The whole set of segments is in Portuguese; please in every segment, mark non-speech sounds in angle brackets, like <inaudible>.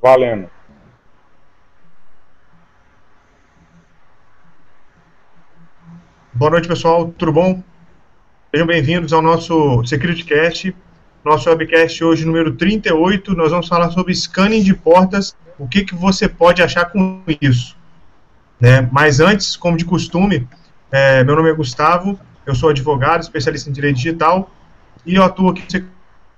Valendo. Boa noite, pessoal. Tudo bom? Sejam bem-vindos ao nosso SecurityCast, nosso webcast hoje número 38. Nós vamos falar sobre scanning de portas, o que, que você pode achar com isso. Né? Mas antes, como de costume, é, meu nome é Gustavo, eu sou advogado, especialista em direito digital, e eu atuo aqui no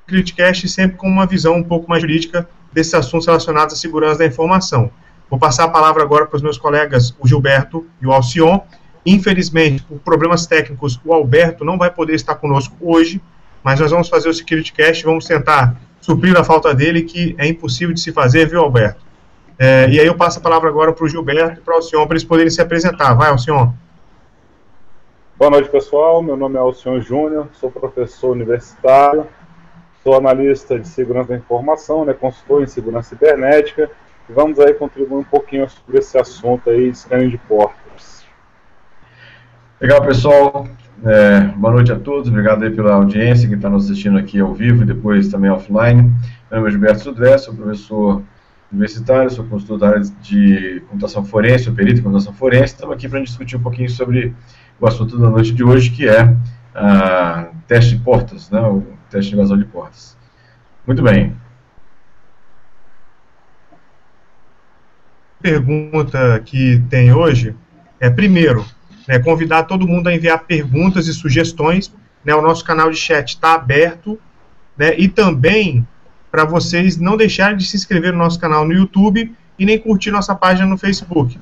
SecurityCast sempre com uma visão um pouco mais jurídica desses assuntos relacionados à segurança da informação. Vou passar a palavra agora para os meus colegas, o Gilberto e o Alcion, Infelizmente, por problemas técnicos, o Alberto não vai poder estar conosco hoje, mas nós vamos fazer o Security Cast, vamos tentar suprir a falta dele, que é impossível de se fazer, viu, Alberto? É, e aí eu passo a palavra agora para o Gilberto e para o Alcion, para eles poderem se apresentar. Vai, Alcion. Boa noite, pessoal. Meu nome é Alcion Júnior, sou professor universitário, sou analista de segurança da informação, né, consultor em segurança cibernética, e vamos aí contribuir um pouquinho sobre esse assunto aí, scanning de porta. Legal, pessoal. É, boa noite a todos. Obrigado aí pela audiência que está nos assistindo aqui ao vivo e depois também offline. Meu nome é Gilberto Sudré, sou professor universitário, sou consultor da área de computação forense, sou perito em computação forense. Estamos aqui para discutir um pouquinho sobre o assunto da noite de hoje, que é a teste de portas, né, o teste de invasão de portas. Muito bem. Pergunta que tem hoje é, primeiro, né, convidar todo mundo a enviar perguntas e sugestões. Né, o nosso canal de chat está aberto. Né, e também para vocês não deixarem de se inscrever no nosso canal no YouTube e nem curtir nossa página no Facebook.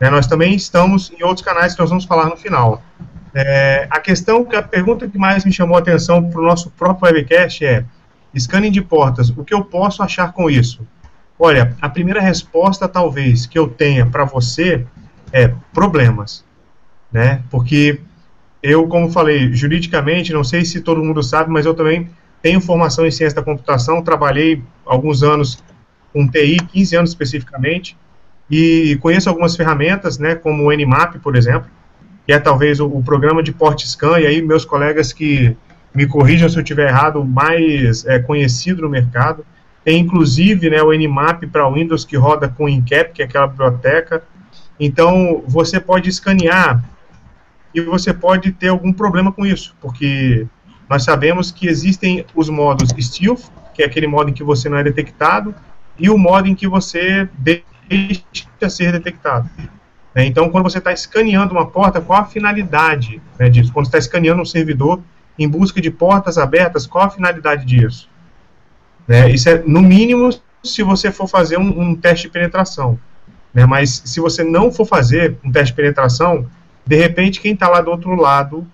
Né, nós também estamos em outros canais que nós vamos falar no final. É, a questão, a pergunta que mais me chamou a atenção para o nosso próprio webcast é: scanning de portas, o que eu posso achar com isso? Olha, a primeira resposta, talvez, que eu tenha para você é problemas né? Porque eu, como falei, juridicamente, não sei se todo mundo sabe, mas eu também tenho formação em ciência da computação, trabalhei alguns anos com TI, 15 anos especificamente, e conheço algumas ferramentas, né, como o Nmap, por exemplo, que é talvez o, o programa de port scan, e aí meus colegas que me corrijam se eu estiver errado, mais é, conhecido no mercado. Tem inclusive né, o Nmap para Windows que roda com Incap, que é aquela biblioteca. Então, você pode escanear e você pode ter algum problema com isso, porque nós sabemos que existem os modos stealth, que é aquele modo em que você não é detectado, e o modo em que você deixa ser detectado. Né? Então, quando você está escaneando uma porta, qual a finalidade né, disso? Quando está escaneando um servidor em busca de portas abertas, qual a finalidade disso? Né? Isso é, no mínimo, se você for fazer um, um teste de penetração. Né? Mas se você não for fazer um teste de penetração, de repente, quem está lá do outro lado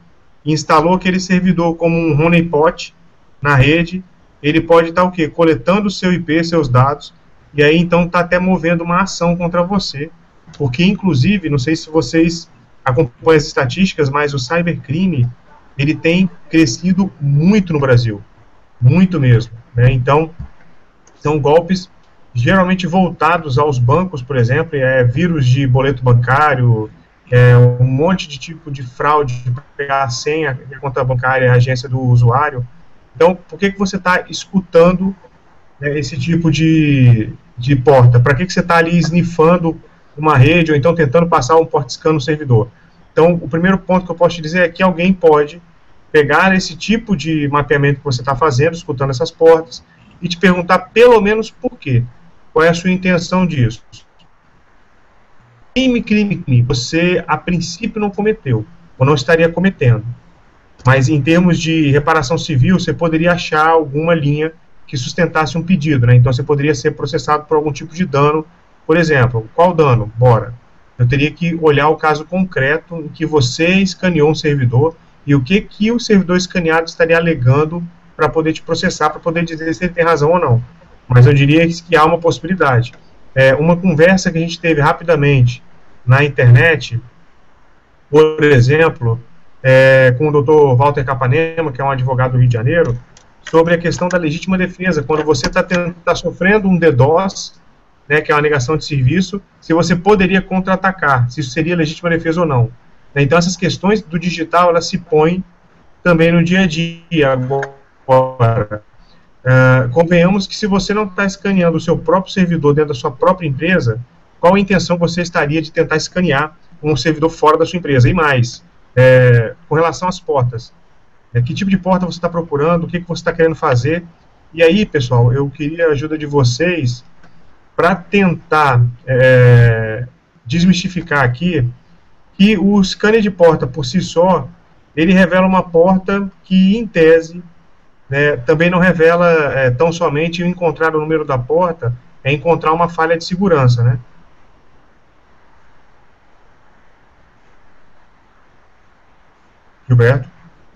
instalou aquele servidor como um honeypot na rede, ele pode estar tá, o quê? Coletando seu IP, seus dados, e aí então está até movendo uma ação contra você. Porque, inclusive, não sei se vocês acompanham as estatísticas, mas o cybercrime ele tem crescido muito no Brasil. Muito mesmo. Né? Então, são golpes geralmente voltados aos bancos, por exemplo, é vírus de boleto bancário, é, um monte de tipo de fraude para pegar a senha, a conta bancária, a agência do usuário. Então, por que, que você está escutando né, esse tipo de, de porta? Para que, que você está ali snifando uma rede ou então tentando passar um port scan no servidor? Então, o primeiro ponto que eu posso te dizer é que alguém pode pegar esse tipo de mapeamento que você está fazendo, escutando essas portas, e te perguntar pelo menos por quê. Qual é a sua intenção disso? crime, crime, crime, você a princípio não cometeu, ou não estaria cometendo. Mas em termos de reparação civil, você poderia achar alguma linha que sustentasse um pedido, né? Então você poderia ser processado por algum tipo de dano. Por exemplo, qual dano? Bora. Eu teria que olhar o caso concreto em que você escaneou um servidor e o que que o servidor escaneado estaria alegando para poder te processar, para poder dizer se ele tem razão ou não. Mas eu diria que há uma possibilidade. É, uma conversa que a gente teve rapidamente na internet, por exemplo, é, com o doutor Walter Capanema, que é um advogado do Rio de Janeiro, sobre a questão da legítima defesa. Quando você está tá sofrendo um DDoS, né, que é uma negação de serviço, se você poderia contra-atacar, se isso seria legítima defesa ou não. Então, essas questões do digital, elas se põem também no dia a dia agora. Uh, convenhamos que se você não está escaneando o seu próprio servidor dentro da sua própria empresa, qual a intenção você estaria de tentar escanear um servidor fora da sua empresa? E mais, é, com relação às portas, é, que tipo de porta você está procurando, o que, que você está querendo fazer? E aí, pessoal, eu queria a ajuda de vocês para tentar é, desmistificar aqui que o scanner de porta por si só, ele revela uma porta que, em tese, né, também não revela é, tão somente encontrar o número da porta, é encontrar uma falha de segurança, né? Gilberto?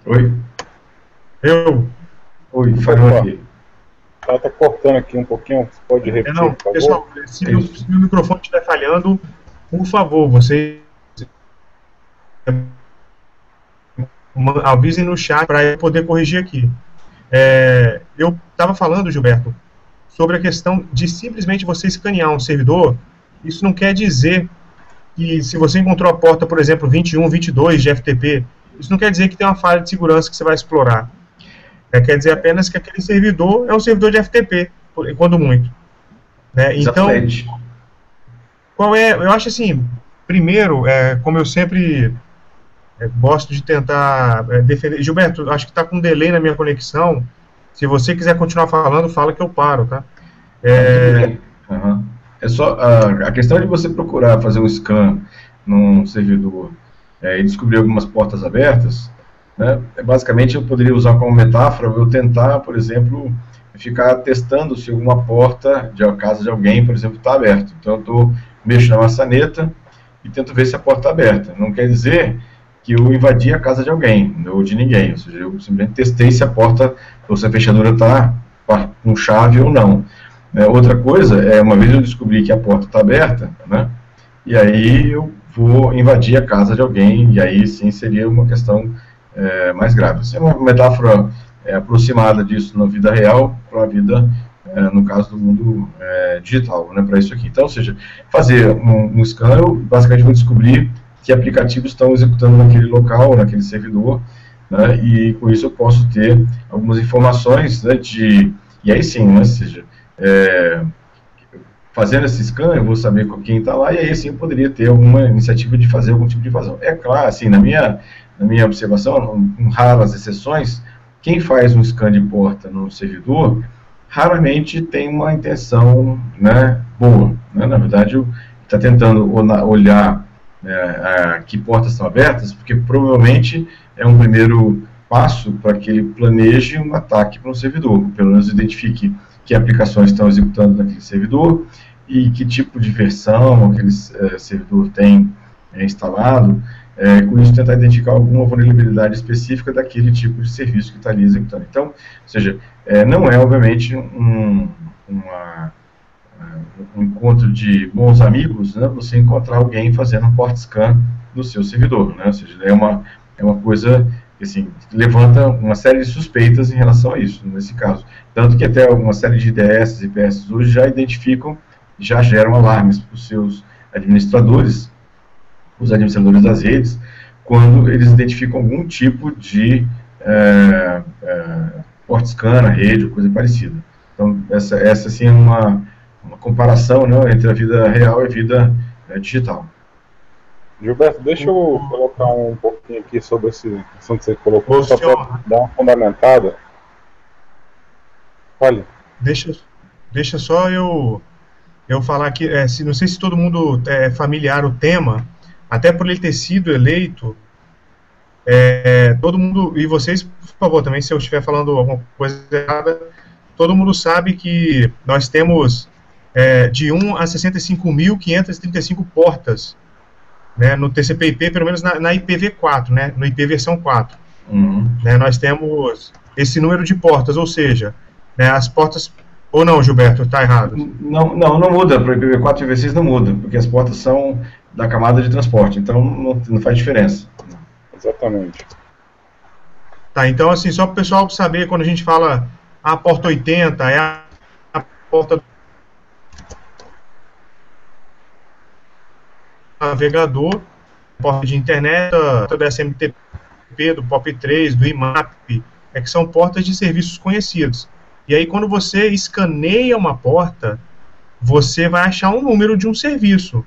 Oi. Eu. Oi, falou aqui. Ela tá cortando aqui um pouquinho, você pode repetir, não, por pessoal, se, é se o microfone estiver falhando, por favor, você avisem no chat para eu poder corrigir aqui. É, eu estava falando, Gilberto, sobre a questão de simplesmente você escanear um servidor. Isso não quer dizer que se você encontrou a porta, por exemplo, 21, 22 de FTP, isso não quer dizer que tem uma falha de segurança que você vai explorar. É, quer dizer apenas que aquele servidor é um servidor de FTP, quando muito. Né? Então, qual é? Eu acho assim, primeiro, é, como eu sempre é, gosto de tentar é, defender. Gilberto, acho que está com um delay na minha conexão. Se você quiser continuar falando, fala que eu paro, tá? É, uhum. é só a, a, questão de você procurar fazer um scan num servidor é, e descobrir algumas portas abertas né? Basicamente, eu poderia usar como metáfora eu tentar, por exemplo, ficar testando se alguma porta de casa de alguém, por exemplo, está aberta. Então, eu estou mexendo na maçaneta e tento ver se a porta está aberta. Não quer dizer que eu invadi a casa de alguém, ou de ninguém. Ou seja, eu simplesmente testei se a porta, ou se a fechadura está com chave ou não. É, outra coisa é, uma vez eu descobri que a porta está aberta, né, e aí eu vou invadir a casa de alguém, e aí sim seria uma questão é, mais grave. Isso é uma metáfora é, aproximada disso na vida real para a vida, é, no caso do mundo é, digital, né, para isso aqui. Então, ou seja, fazer um, um scan, eu basicamente vou descobrir que aplicativos estão executando naquele local, naquele servidor, né, e com isso eu posso ter algumas informações né, de, e aí sim, né, ou seja, é, fazendo esse scan, eu vou saber quem está lá, e aí sim eu poderia ter alguma iniciativa de fazer algum tipo de invasão. É claro, assim, na minha na minha observação, com raras exceções, quem faz um scan de porta no servidor raramente tem uma intenção né, boa. Né? Na verdade, está tentando olhar é, que portas estão abertas, porque provavelmente é um primeiro passo para que ele planeje um ataque para um servidor, pelo menos identifique que aplicações estão executando naquele servidor e que tipo de versão aquele é, servidor tem é, instalado, é, com isso tentar identificar alguma vulnerabilidade específica daquele tipo de serviço que está ali executando. Então, ou seja, é, não é obviamente um, uma, um encontro de bons amigos, né, você encontrar alguém fazendo um port scan do seu servidor, né, ou seja, é uma, é uma coisa que assim, levanta uma série de suspeitas em relação a isso, nesse caso. Tanto que até uma série de IDS e IPS hoje já identificam, já geram alarmes para os seus administradores, os administradores das redes, quando eles identificam algum tipo de é, é, port scan na rede ou coisa parecida. Então, essa, essa sim é uma, uma comparação né, entre a vida real e a vida é, digital. Gilberto, deixa eu colocar um pouquinho aqui sobre esse assunto que você colocou, só para dar uma fundamentada. Olha. Deixa, deixa só eu, eu falar aqui, é, se, não sei se todo mundo é familiar o tema, até por ele ter sido eleito, é, todo mundo, e vocês, por favor, também, se eu estiver falando alguma coisa errada, todo mundo sabe que nós temos é, de 1 a 65.535 portas né, no TCP/IP, pelo menos na, na, IPv4, né, no IP versão 4. Uhum. Né, nós temos esse número de portas, ou seja, né, as portas. Ou não, Gilberto, está errado? Não, não, não muda. Para o IPv4 e IPv6 não muda, porque as portas são da camada de transporte. Então não, não faz diferença. Exatamente. Tá, então assim, só para o pessoal saber, quando a gente fala a porta 80, é a, a porta do navegador, porta de internet, do SMTP, do POP3, do IMAP, é que são portas de serviços conhecidos. E aí, quando você escaneia uma porta, você vai achar um número de um serviço.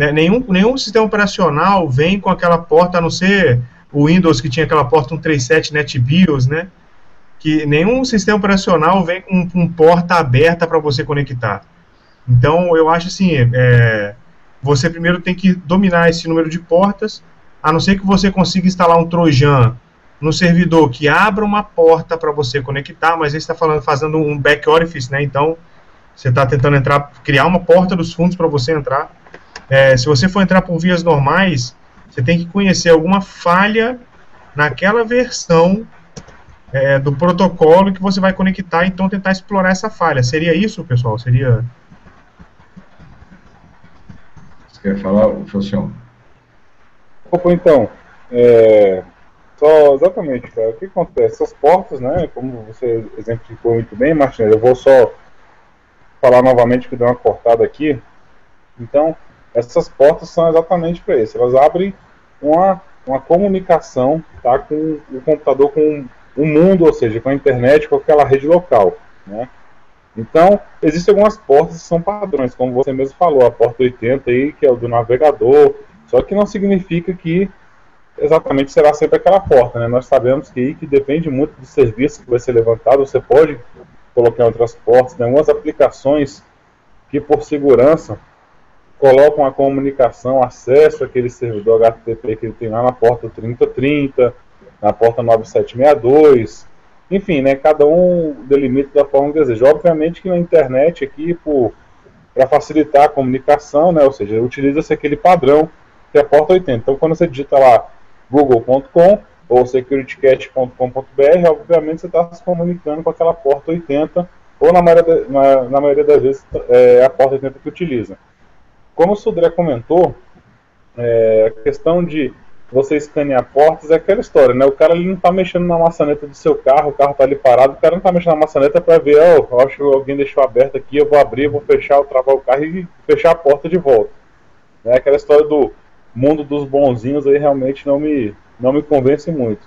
Né? Nenhum, nenhum sistema operacional vem com aquela porta, a não ser o Windows que tinha aquela porta 137 NetBIOS, né? Que nenhum sistema operacional vem com, com porta aberta para você conectar. Então, eu acho assim, é, você primeiro tem que dominar esse número de portas, a não ser que você consiga instalar um Trojan no servidor que abra uma porta para você conectar, mas ele está falando fazendo um back orifice, né? Então você está tentando entrar, criar uma porta dos fundos para você entrar. É, se você for entrar por vias normais, você tem que conhecer alguma falha naquela versão é, do protocolo que você vai conectar, então tentar explorar essa falha. Seria isso, pessoal? Seria. Você quer falar, Felcião? Opa, então. É, só, exatamente, cara. O que acontece? Essas portas, né? Como você exemplificou muito bem, Martinez, eu vou só falar novamente que deu uma cortada aqui. Então, essas portas são exatamente para isso. Elas abrem uma, uma comunicação tá, com o computador, com o mundo, ou seja, com a internet, com aquela rede local. Né? Então, existem algumas portas que são padrões, como você mesmo falou, a porta 80 aí, que é o do navegador, só que não significa que exatamente será sempre aquela porta, né? Nós sabemos que que depende muito do serviço que vai ser levantado, você pode colocar outras portas, né? algumas aplicações que por segurança colocam a comunicação, acesso àquele servidor HTTP que ele tem lá na porta 3030, na porta 9762, enfim, né, cada um delimita da forma que deseja. Obviamente que na internet aqui, para facilitar a comunicação, né, ou seja, utiliza-se aquele padrão que é a porta 80. Então, quando você digita lá google.com ou securitycat.com.br, obviamente você está se comunicando com aquela porta 80, ou na maioria, na, na maioria das vezes é a porta 80 que utiliza. Como o Sudré comentou, é, a questão de você escanear portas é aquela história, né? O cara ali não está mexendo na maçaneta do seu carro, o carro está ali parado, o cara não está mexendo na maçaneta para ver, oh, acho que alguém deixou aberto aqui, eu vou abrir, vou fechar, vou travar o carro e fechar a porta de volta. É aquela história do mundo dos bonzinhos aí realmente não me, não me convence muito.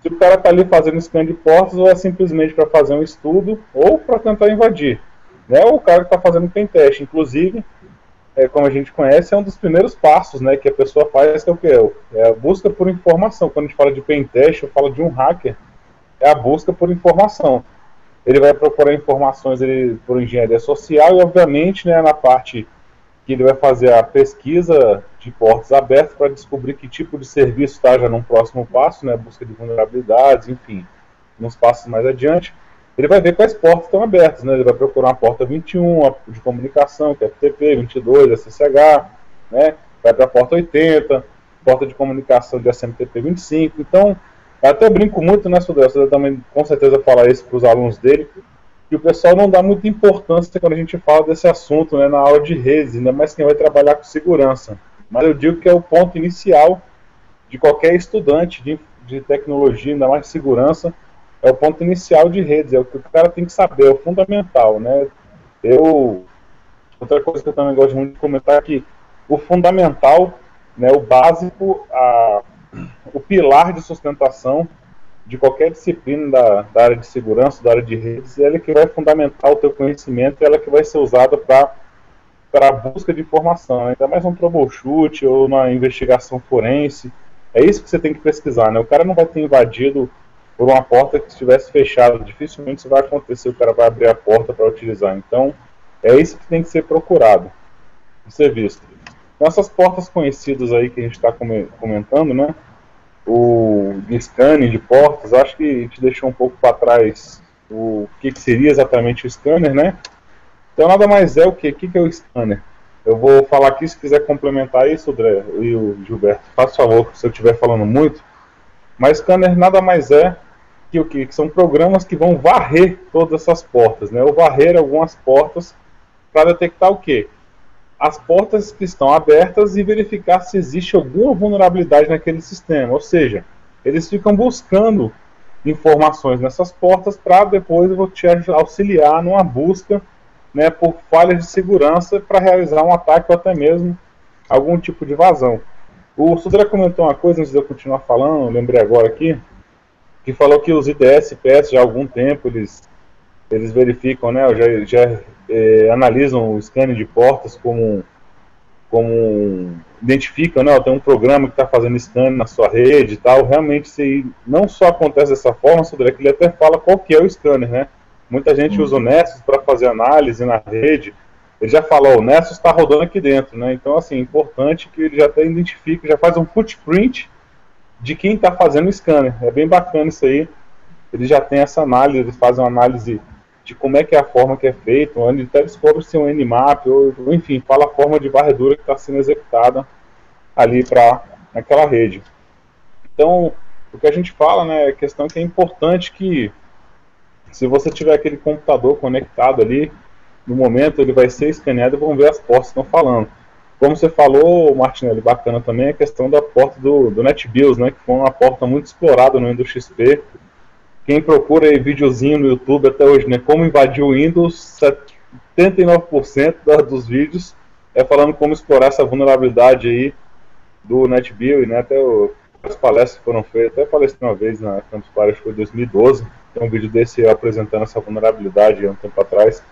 Se o cara está ali fazendo scan de portas, ou é simplesmente para fazer um estudo, ou para tentar invadir. Né? Ou o cara que está fazendo pen test. Inclusive, é, como a gente conhece, é um dos primeiros passos né, que a pessoa faz, que é o que? É a busca por informação. Quando a gente fala de pen test, eu falo de um hacker, é a busca por informação. Ele vai procurar informações ele, por engenharia social e, obviamente, né, na parte que ele vai fazer a pesquisa de portas abertas para descobrir que tipo de serviço está já num próximo passo, né, busca de vulnerabilidades, enfim, nos passos mais adiante. Ele vai ver quais portas estão abertas, né, ele vai procurar a porta 21 a de comunicação, que é FTP, 22, SSH, né, vai para a porta 80, porta de comunicação de SMTP 25. Então, eu até brinco muito, né, Sudel, você também com certeza fala isso para os alunos dele, que o pessoal não dá muita importância quando a gente fala desse assunto né, na aula de redes, ainda mais quem vai trabalhar com segurança. Mas eu digo que é o ponto inicial de qualquer estudante de, de tecnologia, ainda mais segurança, é o ponto inicial de redes, é o que o cara tem que saber, é o fundamental, né? Eu outra coisa que eu também gosto muito de comentar é que o fundamental, né, o básico, a, o pilar de sustentação de qualquer disciplina da, da, área de segurança, da área de redes, ela é que vai fundamentar o teu conhecimento, ela é que vai ser usada para para a busca de informação, né? ainda mais um troubleshoot ou uma investigação forense. É isso que você tem que pesquisar, né? O cara não vai ter invadido por uma porta que estivesse fechada, dificilmente isso vai acontecer, o cara vai abrir a porta para utilizar. Então, é isso que tem que ser procurado, ser visto. Então, essas portas conhecidas aí que a gente está comentando, né? o scanning de portas, acho que gente deixou um pouco para trás o que, que, seria exatamente o scanner, né? Então nada mais é o que? O que, que é o scanner? Eu vou falar aqui, se quiser complementar isso, André e o Gilberto, faça favor, se eu estiver falando muito. Mas scanner nada mais é que o que? Que são programas que vão varrer todas essas portas, né? Ou varrer algumas portas para detectar o que? as portas que estão abertas e verificar se existe alguma vulnerabilidade naquele sistema. Ou seja, eles ficam buscando informações nessas portas para depois vou te auxiliar numa busca né, por falhas de segurança para realizar um ataque ou até mesmo algum tipo de vazão. O Sudra comentou uma coisa antes de eu continuar falando, lembrei agora aqui, que falou que os IDS PS já há algum tempo eles eles verificam, né, já, já é, analisam o scanner de portas como, como identificam, né, tem um programa que está fazendo scan na sua rede e tal, realmente se não só acontece dessa forma, Sandré, que ele até fala qual que é o scanner, né, muita gente uhum. usa o Nessus para fazer análise na rede, ele já falou, o Nessus está rodando aqui dentro, né, então assim, importante que ele já até identifica, já faz um footprint de quem está fazendo o scanner, é bem bacana isso aí, ele já tem essa análise, eles fazem uma análise de como é que é a forma que é feita, onde até descobre se é um Nmap, ou enfim, fala a forma de varredura que está sendo executada ali para aquela rede. Então, o que a gente fala, né, é questão que é importante que se você tiver aquele computador conectado ali, no momento ele vai ser escaneado e vão ver as portas que estão falando. Como você falou, Martinelli, bacana também a questão da porta do, do NetBIOS, né, que foi uma porta muito explorada no Windows XP, quem procura aí videozinho no YouTube até hoje, né? Como invadir o Windows, 79% dos vídeos é falando como explorar essa vulnerabilidade aí do NetBeauty, né? Até o, as palestras foram feitas, até palestrei uma vez na Campus Party, foi em 2012, tem um vídeo desse apresentando essa vulnerabilidade há um tempo atrás.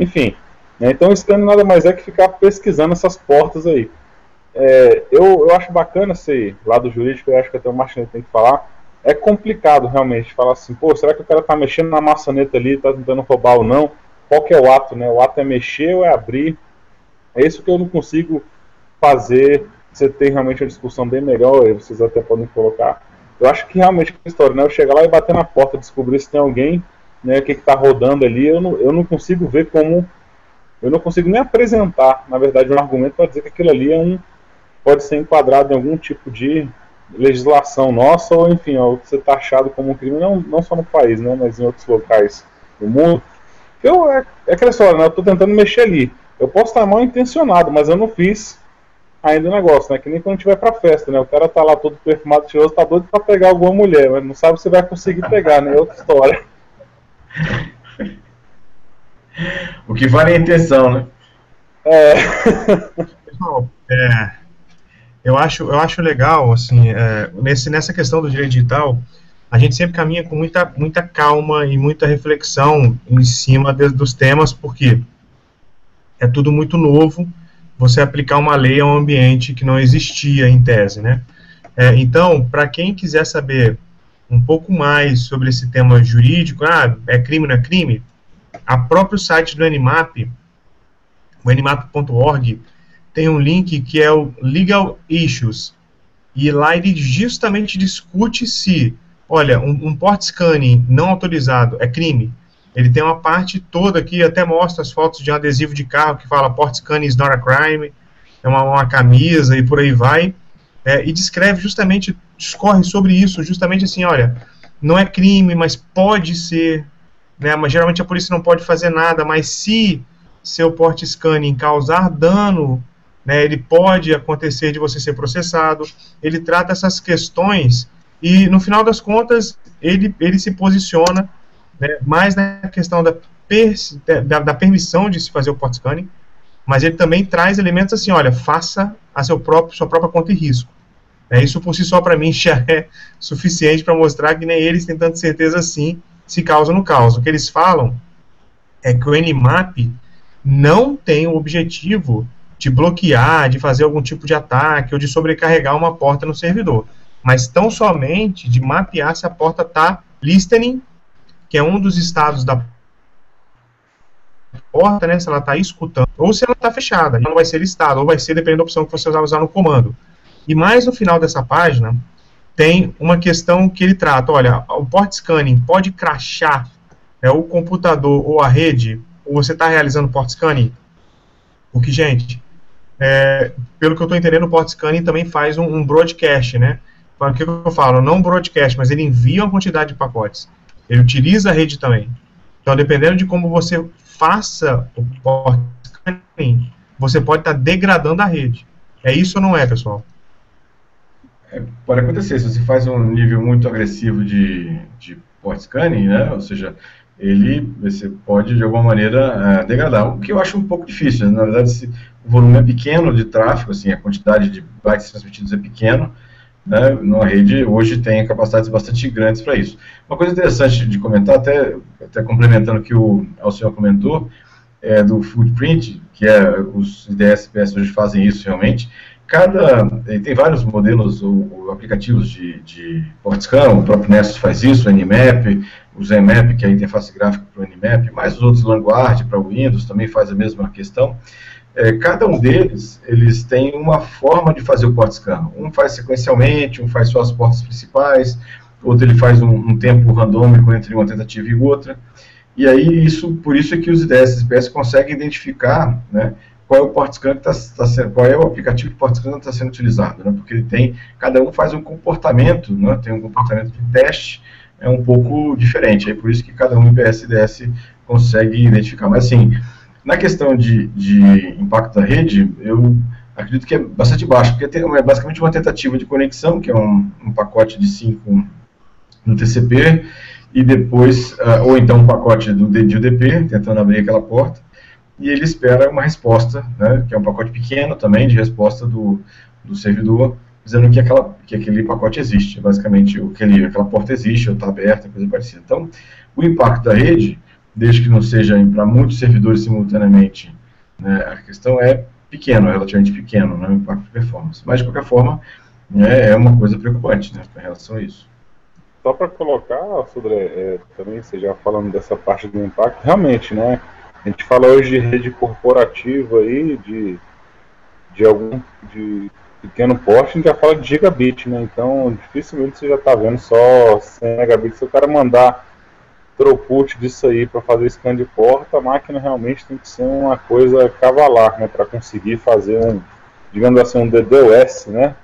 Enfim, né? então o scan nada mais é que ficar pesquisando essas portas aí. É, eu, eu acho bacana esse lado jurídico, eu acho que até o Martin tem que falar, é complicado realmente falar assim, pô, será que o cara tá mexendo na maçaneta ali, tá tentando roubar ou não? Qual que é o ato, né? O ato é mexer ou é abrir? É isso que eu não consigo fazer. Você tem realmente uma discussão bem melhor, e vocês até podem colocar. Eu acho que realmente a história, né? Eu chegar lá e bater na porta, descobrir se tem alguém, né, o que está rodando ali, eu não, eu não consigo ver como. Eu não consigo nem apresentar, na verdade, um argumento para dizer que aquilo ali é um. pode ser enquadrado em algum tipo de legislação nossa, ou enfim, ó, ser taxado como um crime, não, não só no país, né, mas em outros locais do mundo. Eu, é, é aquela história, né, eu estou tentando mexer ali. Eu posso estar mal intencionado, mas eu não fiz ainda o negócio, né? Que nem quando vai pra festa, né? O cara tá lá todo perfumado, cheiroso, tá doido pra pegar alguma mulher, mas não sabe se vai conseguir pegar, né? É outra história. O que vale é a intenção, né? É. é eu acho, eu acho legal, assim, é, nesse, nessa questão do direito digital, a gente sempre caminha com muita, muita calma e muita reflexão em cima de, dos temas, porque é tudo muito novo, você aplicar uma lei a um ambiente que não existia em tese, né? É, então, para quem quiser saber um pouco mais sobre esse tema jurídico, ah, é crime, não é crime? A próprio site do Nmap, o nmap.org, tem um link que é o Legal Issues. E lá ele justamente discute se, olha, um, um port scanning não autorizado é crime. Ele tem uma parte toda aqui, até mostra as fotos de um adesivo de carro que fala port scanning is not a crime, é uma, uma camisa e por aí vai. É, e descreve justamente, discorre sobre isso, justamente assim, olha, não é crime, mas pode ser, né, mas geralmente a polícia não pode fazer nada, mas se seu port scanning causar dano né, ele pode acontecer de você ser processado, ele trata essas questões e, no final das contas, ele, ele se posiciona né, mais na questão da, per, da, da, permissão de se fazer o port scanning, mas ele também traz elementos assim, olha, faça a seu próprio, sua própria conta e risco. É, isso por si só, para mim, <laughs> já é suficiente para mostrar que nem eles têm tanta certeza assim se causa no caos. O que eles falam é que o Nmap não tem o objetivo de bloquear, de fazer algum tipo de ataque ou de sobrecarregar uma porta no servidor, mas tão somente de mapear se a porta está listening, que é um dos estados da porta, né, se ela está escutando, ou se ela está fechada, ela não vai ser listada, ou vai ser dependendo da opção que você usar, no comando. E mais no final dessa página, tem uma questão que ele trata, olha, o port scanning pode crachar né, o computador ou a rede, ou você está realizando port scanning? Porque, gente, é, pelo que eu estou entendendo, o port scanning também faz um, um broadcast, né? O que eu falo? Não broadcast, mas ele envia uma quantidade de pacotes. Ele utiliza a rede também. Então, dependendo de como você faça o port scanning, você pode estar tá degradando a rede. É isso ou não é, pessoal? É, pode acontecer. Se você faz um nível muito agressivo de, de port scanning, né? Ou seja, ele você pode de alguma maneira uh, degradar, o que eu acho um pouco difícil. Né? Na verdade, se o volume é pequeno de tráfego, assim, a quantidade de bytes transmitidos é pequeno, né, numa rede hoje tem capacidades bastante grandes para isso. Uma coisa interessante de comentar, até, até complementando o que o, senhor comentou, é, do footprint, que é os IDS hoje fazem isso realmente, cada tem vários modelos ou, aplicativos de, de o próprio Nessus faz isso, o Nmap, o ZMap, que é a interface gráfica para o Nmap, mais os outros Vanguard para o Windows também faz a mesma questão. É, cada um deles, eles têm uma forma de fazer o PortScan. Um faz sequencialmente, um faz só as portas principais, outro ele faz um, um tempo randômico entre uma tentativa e outra. E aí, isso, por isso é que os IDS SPS conseguem identificar né, qual é o PortScan que está tá sendo, qual é o aplicativo de PortScan que está sendo utilizado, né, porque ele tem, cada um faz um comportamento, né, tem um comportamento de teste, é um pouco diferente, é por isso que cada um IPS e IDS consegue identificar. Mas assim, na questão de, de impacto da rede, eu acredito que é bastante baixo, porque é basicamente uma tentativa de conexão, que é um, um pacote de 5 no TCP, e depois, uh, ou então um pacote do, de UDP, tentando abrir aquela porta, e ele espera uma resposta, né, que é um pacote pequeno também, de resposta do, do servidor, dizendo que, aquela, que aquele pacote existe, basicamente aquele, aquela porta existe, ou está aberta, coisa parecida. Então, o impacto da rede desde que não seja para muitos servidores simultaneamente, né, a questão é pequeno, é relativamente pequeno, né, o impacto de performance. Mas, de qualquer forma, né, é uma coisa preocupante né, com relação a isso. Só para colocar, Sudré, é, também, você já falando dessa parte do impacto, realmente, né, a gente fala hoje de rede corporativa aí, de, de algum de pequeno porte, a gente já fala de gigabit, né, então dificilmente você já está vendo só 100 megabits, se o cara mandar throughput disso aí para fazer scan de porta, a máquina realmente tem que ser uma coisa cavalar, né, para conseguir fazer um, digamos assim, um DDoS, né,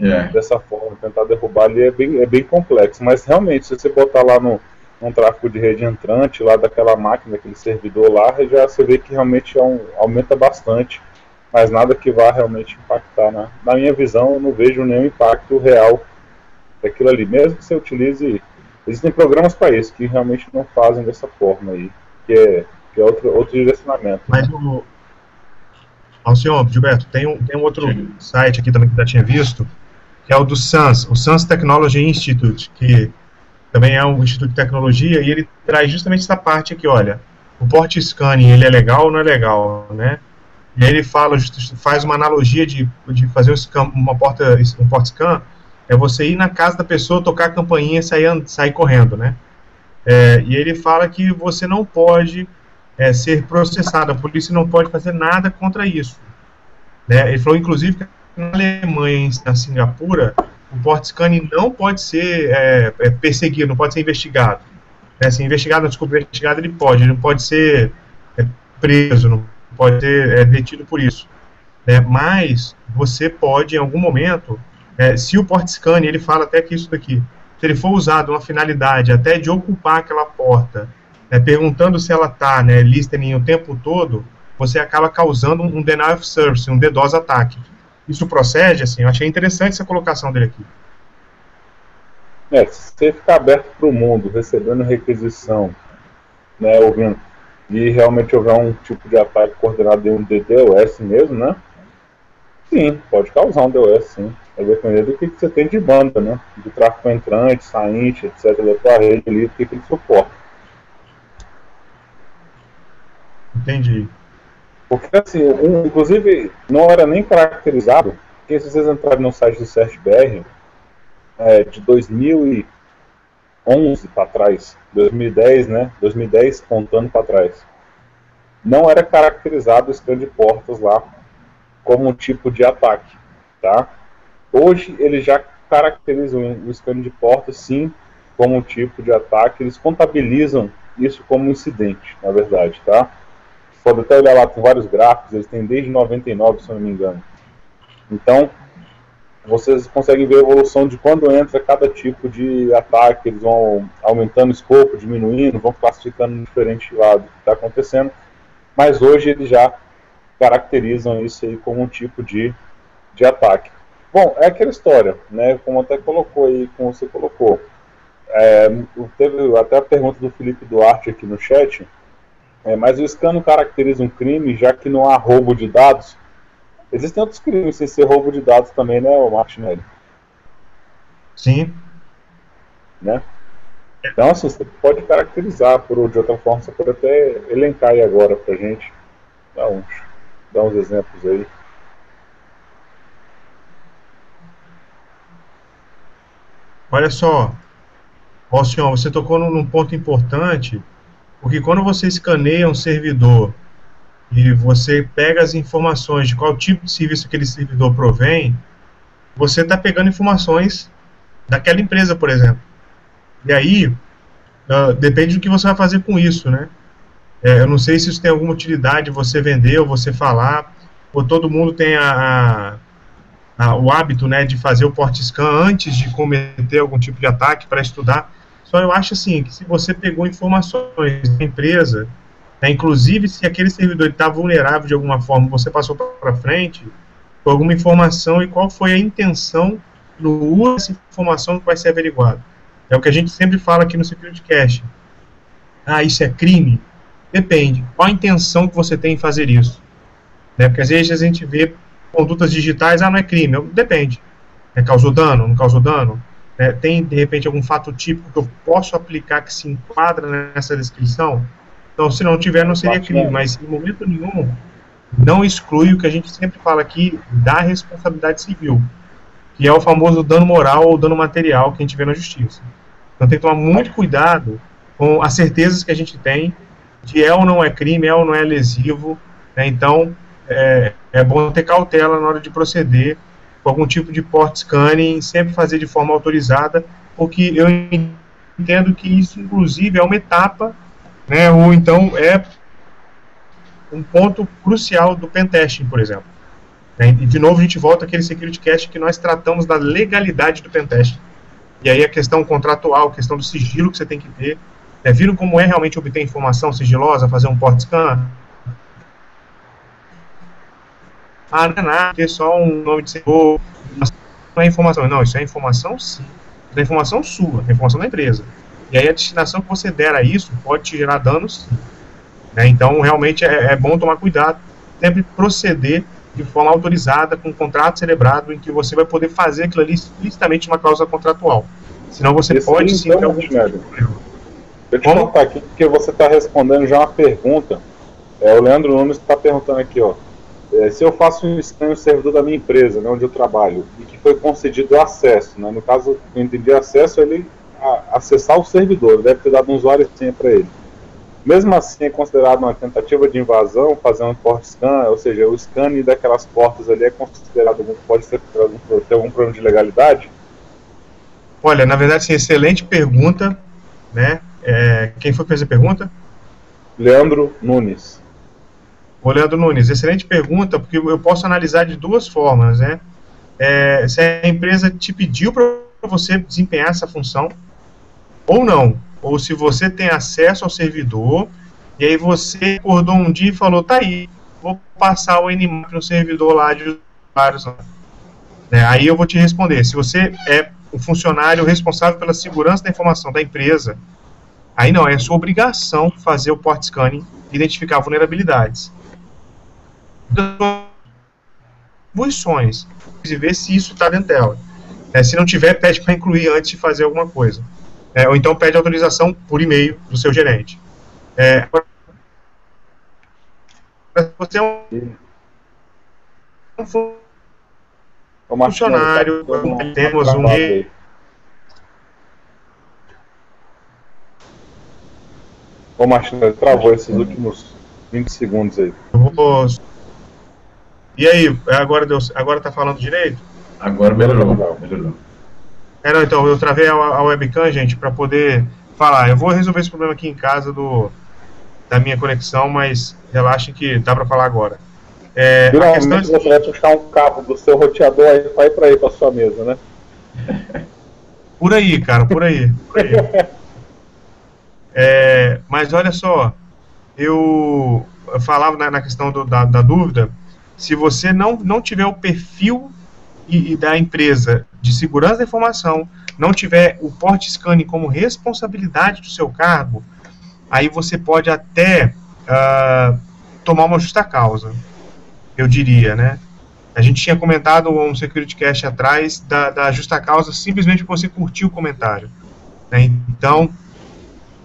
yeah. dessa forma, tentar derrubar ali é bem, é bem complexo, mas realmente, se você botar lá no, um tráfego de rede entrante lá daquela máquina, daquele servidor lá, já você vê que realmente é um, aumenta bastante, mas nada que vá realmente impactar, né? Na minha visão, eu não vejo nenhum impacto real daquilo ali, mesmo que você utilize Existem programas para isso que realmente não fazem dessa forma aí, que é, que é outro, outro direcionamento. Mas o. Ao senhor, Gilberto, tem um, tem um outro Sim. site aqui também que já tinha visto, que é o do SANS, o SANS Technology Institute, que também é um instituto de tecnologia, e ele traz justamente essa parte aqui, olha, o port scanning, ele é legal ou não é legal, né? E aí ele fala, faz uma analogia de, de fazer uma porta, um port scan é você ir na casa da pessoa, tocar a campainha e sair, sair correndo, né? É, e ele fala que você não pode é, ser processado, a polícia não pode fazer nada contra isso. Né? Ele falou, inclusive, que na Alemanha, na Singapura, o port scanning não pode ser é, é, perseguido, não pode ser investigado. É, se investigado, desculpa, investigado ele pode, ele não pode ser é, preso, não pode ser é, detido por isso. Né? Mas você pode, em algum momento, é, se o port scan, ele fala até que isso daqui, se ele for usado uma finalidade até de ocupar aquela porta, né, perguntando se ela está né, listening o tempo todo, você acaba causando um denial of service, um DDoS ataque. Isso procede, assim, eu achei interessante essa colocação dele aqui. É, se você ficar aberto para o mundo, recebendo requisição, né, ouvindo, e realmente houver um tipo de ataque coordenado de um DDoS mesmo, né? Sim, pode causar um DDoS, sim. Vai depender do que, que você tem de banda, né? De tráfego entrante, sainte, etc. da tua rede ali, o que, que ele suporta. Entendi. Porque assim, um, inclusive, não era nem caracterizado, porque se vocês entrarem no site do CertBR, é, de 2011 para trás, 2010, né? 2010 contando para trás, não era caracterizado o scan de portas lá como um tipo de ataque, tá? Hoje eles já caracterizam o scan de porta sim como um tipo de ataque, eles contabilizam isso como incidente, na verdade, tá? Pode até olhar lá, tem vários gráficos, eles têm desde 99, se eu não me engano. Então, vocês conseguem ver a evolução de quando entra cada tipo de ataque, eles vão aumentando o escopo, diminuindo, vão classificando diferente lá do que está acontecendo, mas hoje eles já caracterizam isso aí como um tipo de, de ataque. Bom, é aquela história, né? Como até colocou aí, como você colocou. É, teve até a pergunta do Felipe Duarte aqui no chat. É, mas o scan caracteriza um crime, já que não há roubo de dados. Existem outros crimes sem ser roubo de dados também, né, Martinelli? Sim. Né? Então, assim, você pode caracterizar por, de outra forma, você pode até elencar aí agora pra gente. Dá uns, dá uns exemplos aí. Olha só, ó, senhor, você tocou num ponto importante, porque quando você escaneia um servidor e você pega as informações de qual tipo de serviço aquele servidor provém, você está pegando informações daquela empresa, por exemplo. E aí, uh, depende do que você vai fazer com isso, né? É, eu não sei se isso tem alguma utilidade você vender ou você falar, ou todo mundo tem a, a, o hábito né, de fazer o port scan antes de cometer algum tipo de ataque para estudar. Só eu acho assim, que se você pegou informações da empresa, né, inclusive se aquele servidor está vulnerável de alguma forma, você passou para frente, alguma informação e qual foi a intenção no uso dessa informação que vai ser averiguado. É o que a gente sempre fala aqui no Security Cache. Ah, isso é crime? Depende. Qual a intenção que você tem em fazer isso? Né? Porque às vezes a gente vê condutas digitais, ah, não é crime. Depende. É, causou dano? Não causou dano? É, tem, de repente, algum fato típico que eu posso aplicar que se enquadra nessa descrição? Então, se não tiver, não seria crime. Mas, em momento nenhum, não exclui o que a gente sempre fala aqui da responsabilidade civil que é o famoso dano moral ou dano material que a gente vê na justiça. Então tem que tomar muito cuidado com as certezas que a gente tem de é ou não é crime, é ou não é lesivo. Né? Então é, é bom ter cautela na hora de proceder com algum tipo de port scanning, sempre fazer de forma autorizada, porque eu entendo que isso, inclusive, é uma etapa, né, ou então é um ponto crucial do pentesting, por exemplo. Né? E de novo a gente volta àquele security cast que nós tratamos da legalidade do pentest. E aí a questão contratual, a questão do sigilo que você tem que ter. É, viram como é realmente obter informação sigilosa, fazer um port scan? Ah, não é nada, é só um nome de servidor, não é informação. Não, isso é informação sim. Isso é informação sua, é informação da empresa. E aí a destinação que você der a isso pode te gerar danos sim. Né? Então, realmente é, é bom tomar cuidado, sempre proceder de forma autorizada, com um contrato celebrado, em que você vai poder fazer aquilo ali explicitamente uma cláusula contratual. Senão você Esse pode sim ter algum tipo eu te contar aqui, porque você está respondendo já uma pergunta. É, o Leandro Nunes está perguntando aqui, ó. É, se eu faço um scan no servidor da minha empresa, né, onde eu trabalho, e que foi concedido acesso, né, no caso, eu entendi acesso, ele a, acessar o servidor, deve ter dado um usuário senha para ele. Mesmo assim, é considerado uma tentativa de invasão fazer um port scan, ou seja, o scanning daquelas portas ali é considerado, pode ser ter algum problema de legalidade? Olha, na verdade, sim, excelente pergunta, né? É, quem foi que fez a pergunta? Leandro Nunes. Ô, Leandro Nunes, excelente pergunta, porque eu posso analisar de duas formas, né? É, se a empresa te pediu para você desempenhar essa função ou não ou se você tem acesso ao servidor, e aí você acordou um dia e falou, tá aí, vou passar o Nmap no servidor lá de usuários. É, aí eu vou te responder, se você é o funcionário responsável pela segurança da informação da empresa, aí não, é sua obrigação fazer o port scanning identificar vulnerabilidades. Atribuições, e ver se isso está dentro dela. É, se não tiver, pede para incluir antes de fazer alguma coisa. É, ou então pede autorização por e-mail do seu gerente. É, você é um, funcionário, tá temos um Ô Marcelo, travou esses últimos 20 segundos aí. E aí, agora, deu, agora tá falando direito? Agora melhorou. melhorou. É, não, então, eu travei a, a webcam, gente, para poder falar. Eu vou resolver esse problema aqui em casa do, da minha conexão, mas relaxem que dá para falar agora. É, Finalmente questão... você vai puxar um cabo do seu roteador aí, vai para aí para sua mesa, né? <laughs> Por aí, cara, por aí. Por aí. <laughs> é, mas olha só, eu, eu falava na, na questão do, da, da, dúvida, se você não, não tiver o perfil e, e da empresa de segurança da informação não tiver o port scanning como responsabilidade do seu cargo, aí você pode até uh, tomar uma justa causa, eu diria, né? A gente tinha comentado um Security Cache atrás da, da justa causa simplesmente por você curtir o comentário. Né? Então,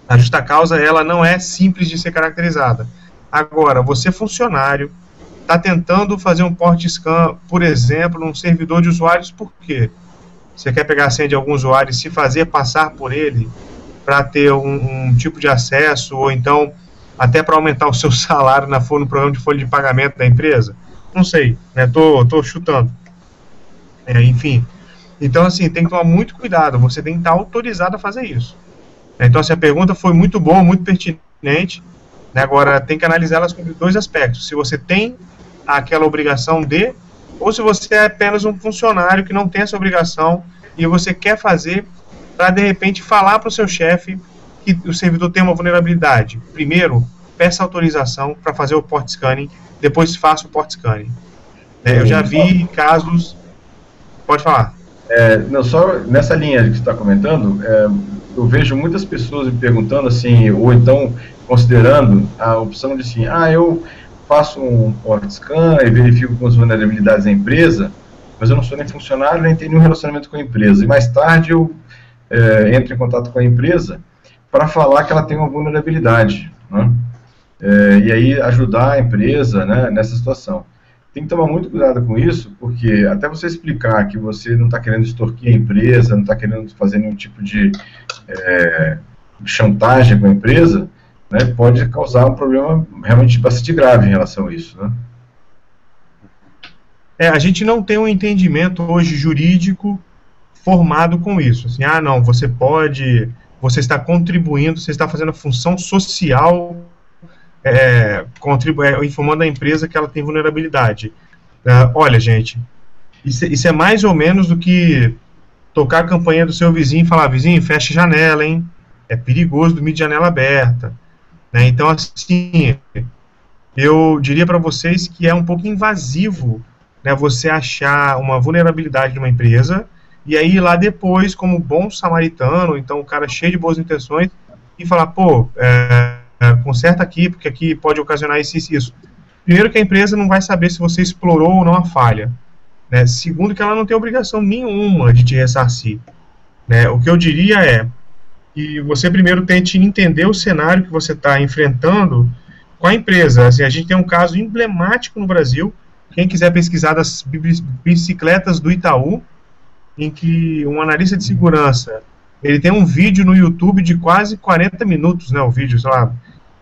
a justa causa ela não é simples de ser caracterizada. Agora, você funcionário está tentando fazer um port scan, por exemplo, num servidor de usuários, por quê? Você quer pegar a senha de algum usuário e se fazer passar por ele para ter um, um, tipo de acesso, ou então até para aumentar o seu <laughs> salário na, no programa de folha de pagamento da empresa? Não sei, né? Tô, tô chutando. É, enfim. Então, assim, tem que tomar muito cuidado. Você tem que estar autorizado a fazer isso. Então, assim, a pergunta foi muito boa, muito pertinente. Né? Agora, tem que analisar ela sobre dois aspectos. Se você tem aquela obrigação de, ou se você é apenas um funcionário que não tem essa obrigação e você quer fazer para, de repente, falar para o seu chefe que o servidor tem uma vulnerabilidade. Primeiro, peça autorização para fazer o port scanning depois faça o port scanning. É, eu já vi casos. Pode falar. É, não, só nessa linha que você está comentando, é, eu vejo muitas pessoas me perguntando assim, ou então considerando a opção de assim, ah, eu faço um port scan e verifico com as vulnerabilidades da empresa, mas eu não sou nem funcionário, nem tenho nenhum relacionamento com a empresa. E mais tarde eu é, entro em contato com a empresa para falar que ela tem uma vulnerabilidade. Né? é, e aí ajudar a empresa né, nessa situação. Tem que tomar muito cuidado com isso, porque até você explicar que você não está querendo extorquir a empresa, não está querendo fazer nenhum tipo de é, chantagem com a empresa, né, pode causar um problema realmente bastante grave em relação a isso. Né? É, a gente não tem um entendimento hoje jurídico formado com isso. Assim, ah, não, você pode, você está contribuindo, você está fazendo a função social é, é, informando a empresa que ela tem vulnerabilidade. É, olha, gente, isso, isso, é mais ou menos do que tocar a campanha do seu vizinho e falar, vizinho, fecha a janela, hein? É perigoso dormir de janela aberta. Né? Então, assim, eu diria para vocês que é um pouco invasivo né, você achar uma vulnerabilidade de uma empresa e aí lá depois, como bom samaritano, então o cara cheio de boas intenções, e falar, pô, é, é, conserta aqui, porque aqui pode ocasionar isso e isso. Primeiro que a empresa não vai saber se você explorou ou não a falha. Né? Segundo que ela não tem obrigação nenhuma de te ressarcir. Né? O que eu diria é que você primeiro tente entender o cenário que você está enfrentando com a empresa. Assim, a gente tem um caso emblemático no Brasil, quem quiser pesquisar das bicicletas do Itaú, em que um analista de segurança ele tem um vídeo no YouTube de quase 40 minutos, né, o vídeo, sei lá,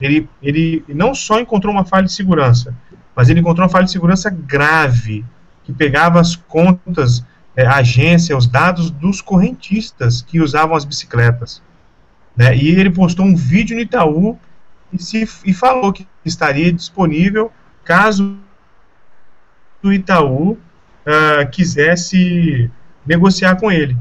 ele, ele não só encontrou uma falha de segurança, mas ele encontrou uma falha de segurança grave, que pegava as contas, é, a agência, os dados dos correntistas que usavam as bicicletas. Né? E ele postou um vídeo no Itaú e, se, e falou que estaria disponível caso o Itaú uh, quisesse negociar com ele.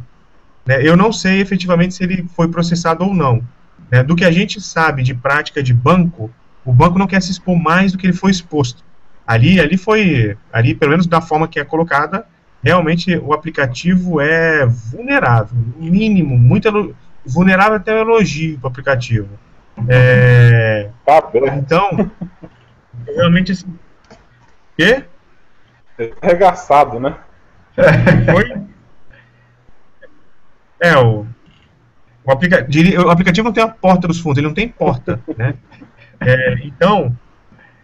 Né? Eu não sei efetivamente se ele foi processado ou não. Né? Do que a gente sabe de prática de banco, o banco não quer se expor mais do que ele foi exposto. Ali, ali foi, ali pelo menos da forma que é colocada, realmente o aplicativo é vulnerável, mínimo, muito vulnerável até o elogio para o aplicativo. É, tá então, realmente assim. Quê? É arregaçado, né? Foi. É, o, o, aplica, o aplicativo não tem a porta dos fundos, ele não tem porta, né? É, então,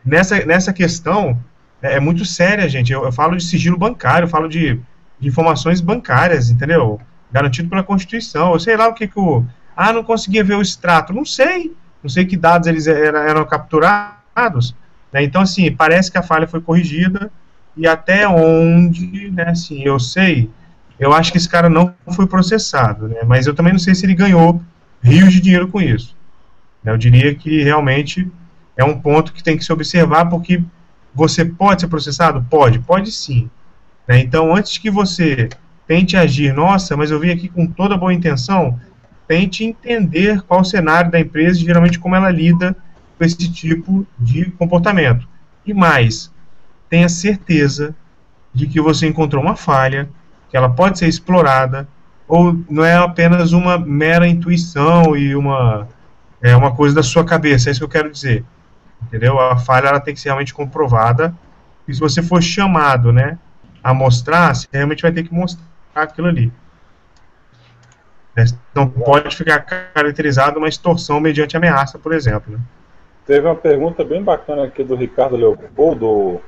nessa, nessa questão, é, é muito séria, gente. Eu, eu, falo de sigilo bancário, eu falo de, de, informações bancárias, entendeu? Garantido pela Constituição. Eu sei lá o que, que o. Ah, não conseguia ver o extrato. Não sei. Não sei que dados eles eram, eram capturados. Né? Então, assim, parece que a falha foi corrigida e até onde, né, assim, eu sei, eu acho que esse cara não foi processado, né? Mas eu também não sei se ele ganhou rios de dinheiro com isso. Eu diria que realmente é um ponto que tem que se observar, porque você pode ser processado? Pode, pode sim. Né? Então, antes que você tente agir, nossa, mas eu vim aqui com toda boa intenção, tente entender qual o cenário da empresa e geralmente como ela lida com esse tipo de comportamento. E mais, tenha certeza de que você encontrou uma falha, que ela pode ser explorada, ou não é apenas uma mera intuição e uma, é, uma coisa da sua cabeça, é isso que eu quero dizer. Entendeu? A falha ela tem que ser realmente comprovada, e se você for chamado, né, a mostrar, você realmente vai ter que mostrar aquilo ali. Né? Não pode ficar caracterizado uma extorsão mediante ameaça, por exemplo. Né? Teve uma pergunta bem bacana aqui do Ricardo Leopoldo,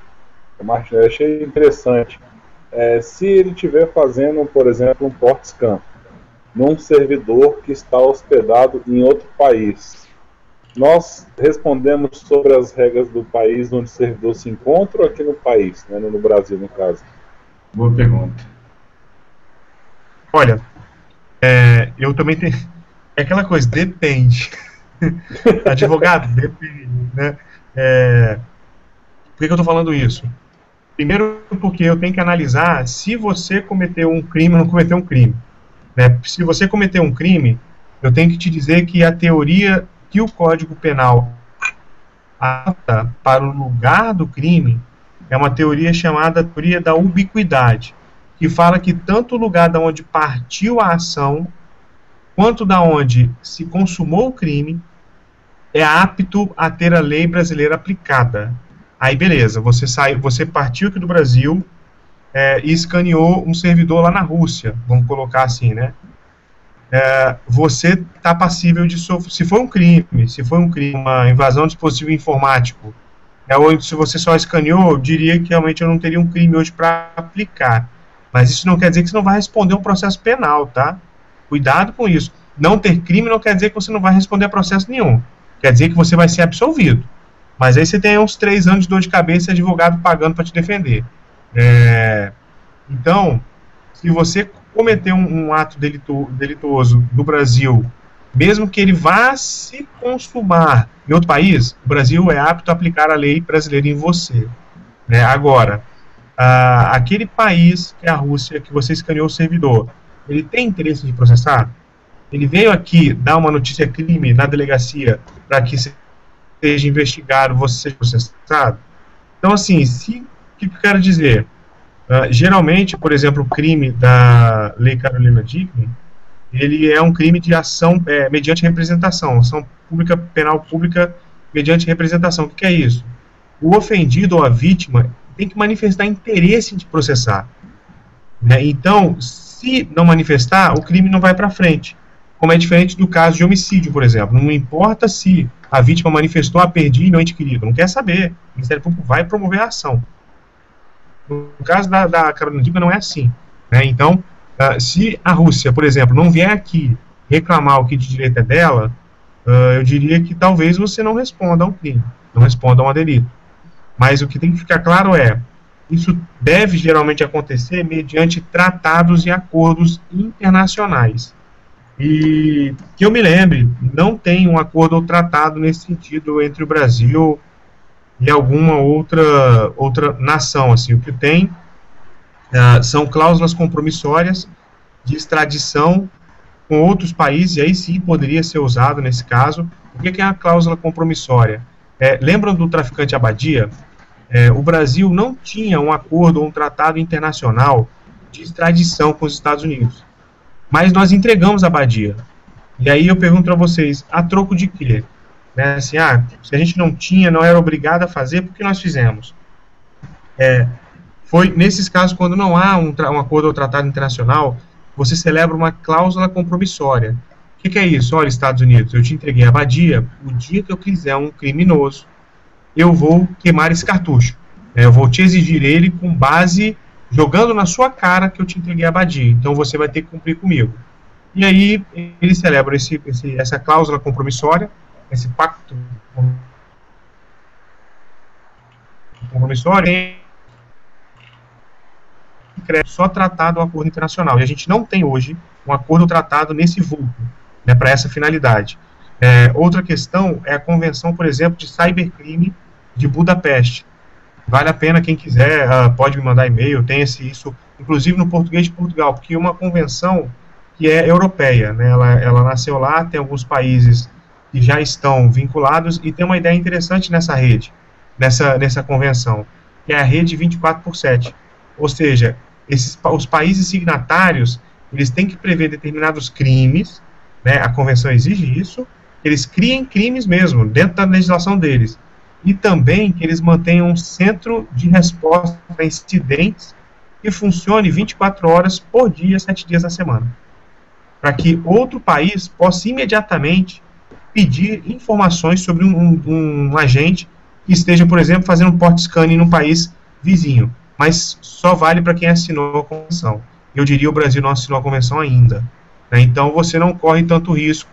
Martin, eu achei interessante. É, se ele estiver fazendo, por exemplo, um port scan num servidor que está hospedado em outro país, nós respondemos sobre as regras do país onde o servidor se encontra ou aqui no país, né, no Brasil, no caso? Boa pergunta. Olha, é, eu também tenho. É aquela coisa, depende. <laughs> Advogado, depende. Né? É, por que, que eu estou falando isso? Primeiro, porque eu tenho que analisar se você cometeu um crime ou não cometeu um crime. Né? Se você cometeu um crime, eu tenho que te dizer que a teoria que o Código Penal adapta para o lugar do crime é uma teoria chamada teoria da ubiquidade, que fala que tanto o lugar da onde partiu a ação, quanto da onde se consumou o crime, é apto a ter a lei brasileira aplicada. Aí beleza, você saiu, você partiu aqui do Brasil é, e escaneou um servidor lá na Rússia, vamos colocar assim, né? É, você está passível de sofrer. Se for um crime, se for um crime, uma invasão de dispositivo informático, é, ou se você só escaneou, eu diria que realmente eu não teria um crime hoje para aplicar. Mas isso não quer dizer que você não vai responder um processo penal, tá? Cuidado com isso. Não ter crime não quer dizer que você não vai responder a processo nenhum. Quer dizer que você vai ser absolvido. Mas aí você tem uns três anos de dor de cabeça e advogado pagando para te defender. É, então, se você cometer um, um ato delito, delituoso no Brasil, mesmo que ele vá se consumar em outro país, o Brasil é apto a aplicar a lei brasileira em você. Né? Agora, aquele país, que é a Rússia, que você escaneou o servidor, ele tem interesse de processar? Ele veio aqui dar uma notícia crime na delegacia para que seja investigado, você seja processado? Então, assim, se, o que eu quero dizer? Uh, geralmente, por exemplo, o crime da Lei Carolina Dickman, ele é um crime de ação é, mediante representação, ação pública, penal pública mediante representação. O que, que é isso? O ofendido ou a vítima tem que manifestar interesse de processar. Né? Então, se não manifestar, o crime não vai para frente. Como é diferente do caso de homicídio, por exemplo. Não importa se a vítima manifestou, a perdi meu ente querido. Não quer saber. O Ministério Público vai promover a ação. No caso da, da Carolina Dickman, não é assim. Né? Então, uh, se a Rússia, por exemplo, não vier aqui reclamar o que de direito é dela, uh, eu diria que talvez você não responda a um crime, não responda a um delito. Mas o que tem que ficar claro é, isso deve geralmente acontecer mediante tratados e acordos internacionais. E que eu me lembre, não tem um acordo ou tratado nesse sentido entre o Brasil e alguma outra, outra nação. Assim, o que tem uh, são cláusulas compromissórias de extradição com outros países, e aí sim poderia ser usado nesse caso. O que é a cláusula compromissória? É, lembram do traficante Abadia? É, o Brasil não tinha um acordo ou um tratado internacional de extradição com os Estados Unidos. Mas nós entregamos Abadia. E aí eu pergunto para vocês, a troco de quê? Né, assim, ah, se a gente não tinha, não era obrigado a fazer, por que nós fizemos? É, foi nesses casos, quando não há um, um acordo ou tratado internacional, você celebra uma cláusula compromissória. Que, que, é isso? Olha, Estados Unidos, eu te entreguei a Abadia, o dia que eu quiser um criminoso, eu vou queimar esse cartucho. É, eu vou te exigir ele com base, jogando na sua cara que eu te entreguei a Abadia. Então você vai ter que cumprir comigo. E aí eles celebram esse, esse, essa cláusula compromissória, esse pacto compromissório, só tratado o acordo internacional. E a gente não tem hoje um acordo tratado nesse vulto, né, para essa finalidade. É, outra questão é a convenção, por exemplo, de cybercrime de Budapeste. Vale a pena, quem quiser, uh, pode me mandar e-mail, tem esse, isso, inclusive no português de Portugal, porque é uma convenção que é europeia, né, ela, ela nasceu lá, tem alguns países que já estão vinculados, e tem uma ideia interessante nessa rede, nessa, nessa convenção, que é a rede 24 por 7. Ou seja, esses, os países signatários, eles têm que prever determinados crimes, né, a convenção exige isso, eles criem crimes mesmo, dentro da legislação deles e também que eles mantenham um centro de resposta a incidentes que funcione 24 horas por dia, 7 dias na semana. Para que outro país possa imediatamente pedir informações sobre um, um, um, agente que esteja, por exemplo, fazendo um port scanning num país vizinho. Mas só vale para quem assinou a convenção. Eu diria o Brasil não assinou a convenção ainda. Né? Então você não corre tanto risco,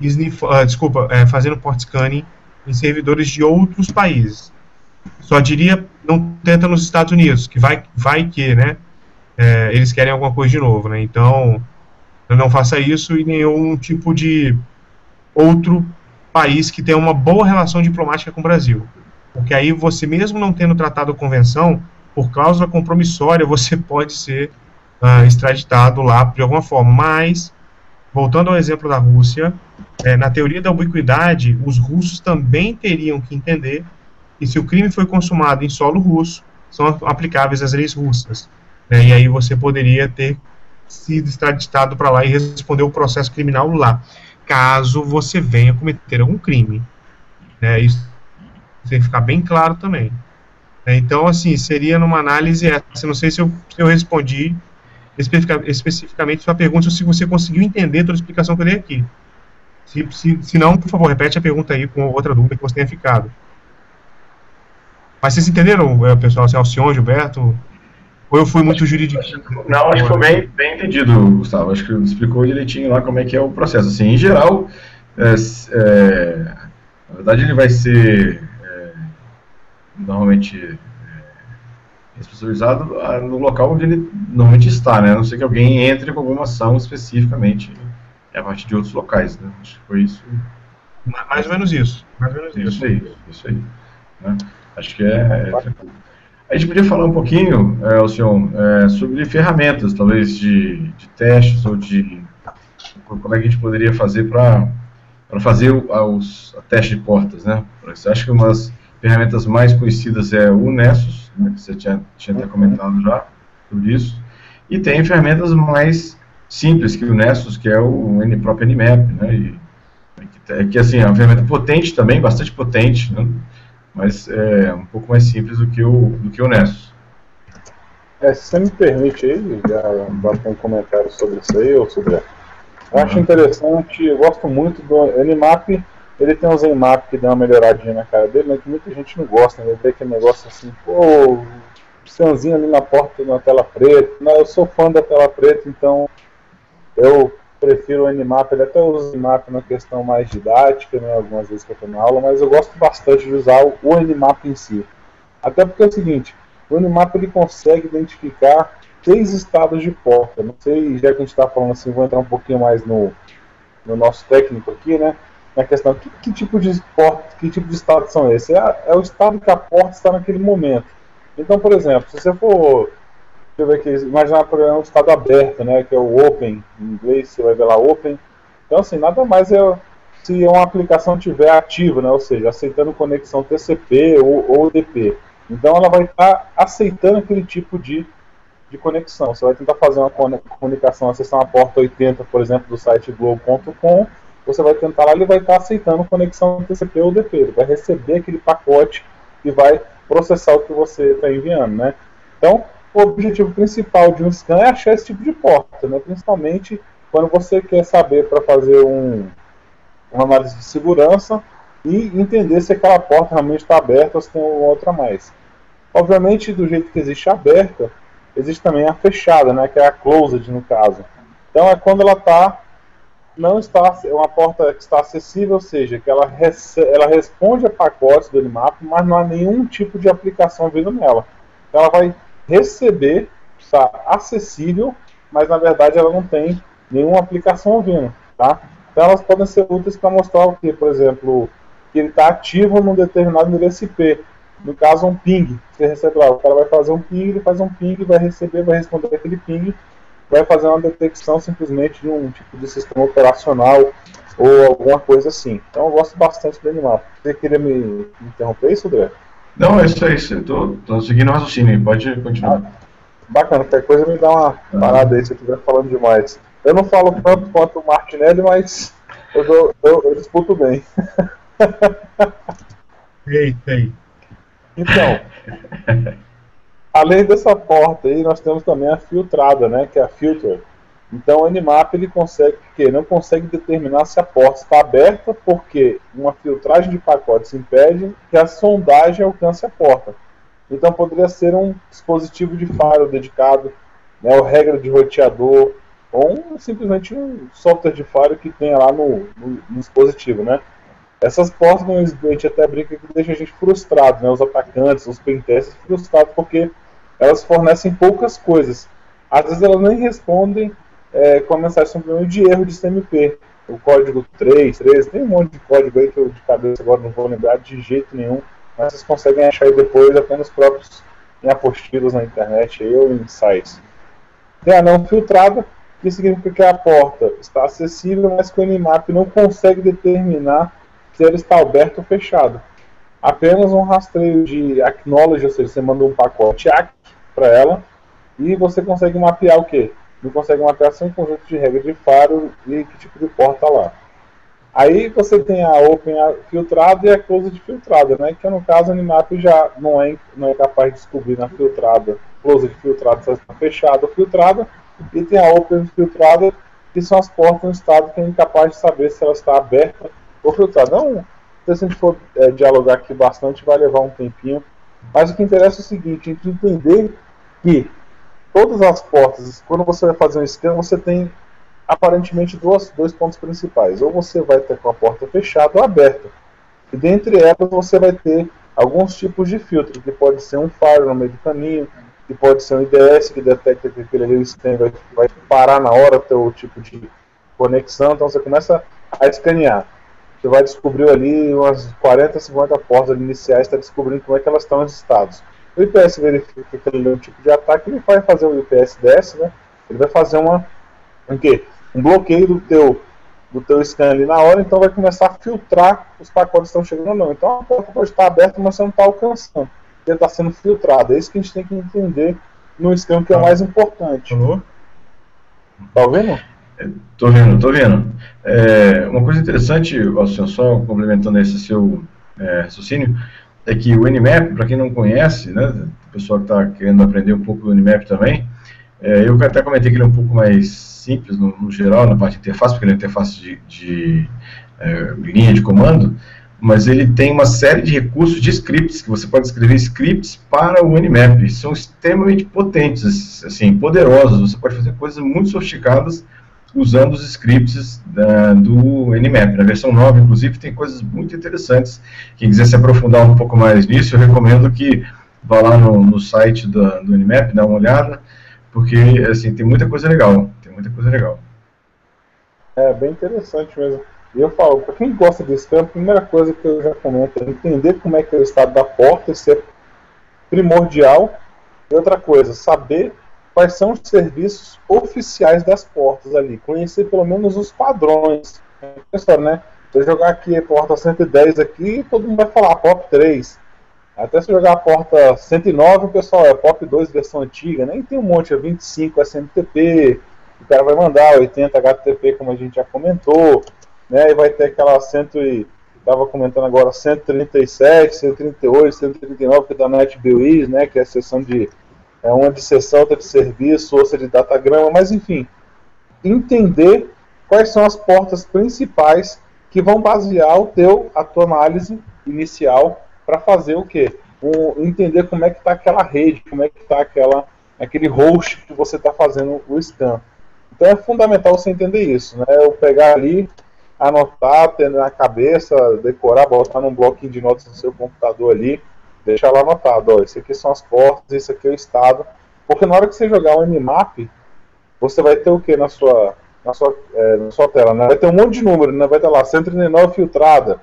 uh, desculpa, é, fazendo port scanning em servidores de outros países. Só diria, não tenta nos Estados Unidos, que vai, vai que, né? É, eles querem alguma coisa de novo, né? Então, não faça isso em nenhum tipo de outro país que tenha uma boa relação diplomática com o Brasil. Porque aí você, mesmo não tendo tratado a convenção, por cláusula compromissória, você <laughs> pode ser uh, extraditado lá de alguma forma. Mas, voltando ao exemplo da Rússia, é, na teoria da ubiquidade, os russos também teriam que entender que se o crime foi consumado em solo russo, são aplicáveis as leis russas. Né, e aí você poderia ter sido extraditado para lá e responder o processo criminal lá, caso você venha cometer algum crime. Né, isso tem que ficar bem claro também. Então, assim, seria numa análise essa. Não sei se eu, se eu respondi especificamente sua pergunta, se você conseguiu entender toda a explicação que eu dei aqui. Se, se, se não, por favor, repete a pergunta aí com outra dúvida que você tenha ficado. Mas vocês entenderam, é, pessoal, se é Alcion, Gilberto? Ou eu fui muito jurídico? Não, acho que foi bem, bem entendido, Gustavo. Acho que explicou direitinho lá como é que é o processo. Assim, em geral, é, é, na verdade ele vai ser é, normalmente é, responsabilizado no local onde ele normalmente está, né? A não ser que alguém entre com alguma ação especificamente é a partir de outros locais, né? Acho que foi isso. Mais ou menos isso. Mais ou menos isso. Isso aí, isso aí. Né? Acho que é, é. A gente podia falar um pouquinho, é, Alcion, é, sobre ferramentas, talvez de, de testes ou de como é que a gente poderia fazer para fazer os, a teste de portas, né? Você acha que uma das ferramentas mais conhecidas é o Nessus, né, que você tinha, tinha até comentado já sobre isso, e tem ferramentas mais simples que o Nessus, que é o N, próprio Nmap, né? E, que, que assim, é uma ferramenta potente também, bastante potente, né? mas é um pouco mais simples do que o, do que o Nessus. É, se você me permite aí, já bater um comentário sobre isso aí, ou sobre. Eu acho interessante, eu gosto muito do Nmap, ele tem um Zenmap que dá uma melhoradinha na cara dele, mas que muita gente não gosta, né? Vê aquele negócio assim, pô, Sanzinho ali na porta, na tela preta. Não, eu sou fã da tela preta, então eu prefiro o Nmap, ele até usa o Nmap na questão mais didática, né, algumas vezes que eu estou na aula, mas eu gosto bastante de usar o Nmap em si. Até porque é o seguinte, o Nmap ele consegue identificar três estados de porta. Não sei, já que a gente está falando assim, vou entrar um pouquinho mais no, no nosso técnico aqui, né? Na questão, que, que tipo de porta, que tipo de estado são esses? É, é o estado que a porta está naquele momento. Então, por exemplo, se você for deixa eu ver aqui, imaginar por exemplo um estado aberto, né, que é o open, em inglês você vai ver lá open. Então assim, nada mais é se uma aplicação tiver ativa, né, ou seja, aceitando conexão TCP ou, ou UDP. Então ela vai estar aceitando aquele tipo de, de conexão. Você vai tentar fazer uma comunicação, acessar uma porta 80, por exemplo, do site globo.com, você vai tentar lá, ele vai estar aceitando conexão TCP ou UDP. Ele vai receber aquele pacote e vai processar o que você está enviando, né? Então, o objetivo principal de um scan é achar esse tipo de porta, né? principalmente quando você quer saber para fazer um, uma análise de segurança e entender se aquela porta realmente está aberta ou se tem outra mais. Obviamente, do jeito que existe a aberta, existe também a fechada, né, que é a closed no caso. Então é quando ela está não está é uma porta que está acessível, ou seja, que ela, ela responde a pacotes do Nmap, mas não há nenhum tipo de aplicação vindo nela. Então ela vai receber, está acessível, mas na verdade ela não tem nenhuma aplicação vindo, tá? Então elas podem ser úteis para mostrar o que, por exemplo, que ele está ativo num determinado endereço IP. No caso, um ping. Você recebe lá, o cara vai fazer um ping, ele faz um ping, vai receber, vai responder aquele ping, vai fazer uma detecção simplesmente de um tipo de sistema operacional ou alguma coisa assim. Então eu gosto bastante do animal. Você queria me interromper isso, André? Não, é isso aí. Estou tô, tô seguindo o raciocínio. Pode continuar. Ah, bacana, qualquer coisa me dá uma ah. parada aí se eu estiver falando demais. Eu não falo tanto quanto o Martinelli, mas eu, dou, eu, eu disputo bem. Ei, ei. Então, <laughs> além dessa porta aí, nós temos também a filtrada, né, que é a filter. Então o Nmap ele consegue que não consegue determinar se a porta está aberta porque uma filtragem de pacotes impede que a sondagem alcance a porta. Então poderia ser um dispositivo de faro dedicado, né, ou regra de roteador, ou um, simplesmente um software de faro que tenha lá no, no, no dispositivo, né? Essas portas, a gente até brinca que deixa a gente frustrado, né? Os atacantes, os pentestes frustrados porque elas fornecem poucas coisas. Às vezes elas nem respondem é, com a mensagem de erro de CMP. O código 3, 13, tem um monte de código aí que eu de cabeça agora não vou lembrar de jeito nenhum, mas vocês conseguem achar aí depois até nos próprios em apostilas na internet ou em sites. Tem a não filtrada, que significa que a porta está acessível, mas que o Nmap não consegue determinar se ela está aberta ou fechada. Apenas um rastreio de acknowledge, ou seja, você manda um pacote ACK para ela e você consegue mapear o quê? Ele consegue mapear sem conjunto de regras de faro e que tipo de porta lá. Aí você tem a Open filtrada e a Closed filtrada, né? Que no caso a Animap já não é, não é capaz de descobrir na filtrada, Closed filtrada se está fechada ou filtrada, e tem a Open filtrada, que são as portas no estado que é incapaz de saber se ela está aberta ou filtrada. Não, se a gente for é, dialogar aqui bastante, vai levar um tempinho. Mas o que interessa é o seguinte, a gente entender que todas as portas, quando você vai fazer um scan, você tem aparentemente duas, dois pontos principais. Ou você vai ter com a porta fechada ou aberta. E dentre elas você vai ter alguns tipos de filtro, que pode ser um faro no meio do caminho, que pode ser um IDS que detecta que aquele ali vai, vai parar na hora o tipo de conexão. Então você começa a escanear. Você vai descobrir ali umas 40, 50 portas iniciais, está descobrindo como é que elas estão nos estados. O IPS verifica que aquele é um tipo de ataque, ele vai fazer o IPS DS, né? Ele vai fazer uma, um, quê? um bloqueio do teu, do teu scan ali na hora, então vai começar a filtrar os pacotes que estão chegando ou não. Então a porta pode estar aberta, mas você não está alcançando. Ele está sendo filtrado. É isso que a gente tem que entender no scan, que é o mais importante. Alô? Tá ouvindo? Estou vendo, estou vendo. É, uma coisa interessante, só complementando esse seu é, raciocínio, é que o Nmap, para quem não conhece, né, o pessoal que está querendo aprender um pouco do Nmap também, é, eu até comentei que ele é um pouco mais simples no, no geral, na parte de interface, porque ele é interface de, de é, linha de comando, mas ele tem uma série de recursos de scripts, que você pode escrever scripts para o Nmap. São extremamente potentes, assim, poderosos. Você pode fazer coisas muito sofisticadas usando os scripts da, do Nmap. Na versão 9, inclusive, tem coisas muito interessantes. Quem quiser se aprofundar um pouco mais nisso, eu recomendo que vá lá no, no site do, do Nmap, dá uma olhada, porque assim, tem muita coisa legal. Tem muita coisa legal. É, bem interessante mesmo. E eu falo, para quem gosta desse campo, a primeira coisa que eu já comento é entender como é que é o estado da porta, isso é primordial. E outra coisa, saber quais são os serviços oficiais das portas ali, conhecer pelo menos os padrões. Né? Se eu jogar aqui a porta 110 aqui, todo mundo vai falar POP 3. Até se jogar a porta 109, o pessoal é POP 2 versão antiga, né? E tem um monte, é 25 SMTP, o cara vai mandar 80 HTTP, como a gente já comentou, né? E vai ter aquela 100 e estava comentando agora 137, 138, 139 que é da NetBewiz, né? Que é a seção de é uma de sessão, outra de serviço, outra de datagrama, mas enfim, entender quais são as portas principais que vão basear o teu, a tua análise inicial para fazer o quê? Um, entender como é que está aquela rede, como é que está aquela aquele host que você está fazendo o scan. Então é fundamental você entender isso, né? Eu pegar ali, anotar, ter na cabeça, decorar, botar num bloquinho de notas no seu computador ali, deixa lá anotado, ó, isso aqui são as portas, isso aqui é o estado. Porque na hora que você jogar o Nmap, você vai ter o que na sua, na sua, é, na sua tela? Né? Vai ter um monte de número, né? vai ter lá 139 filtrada,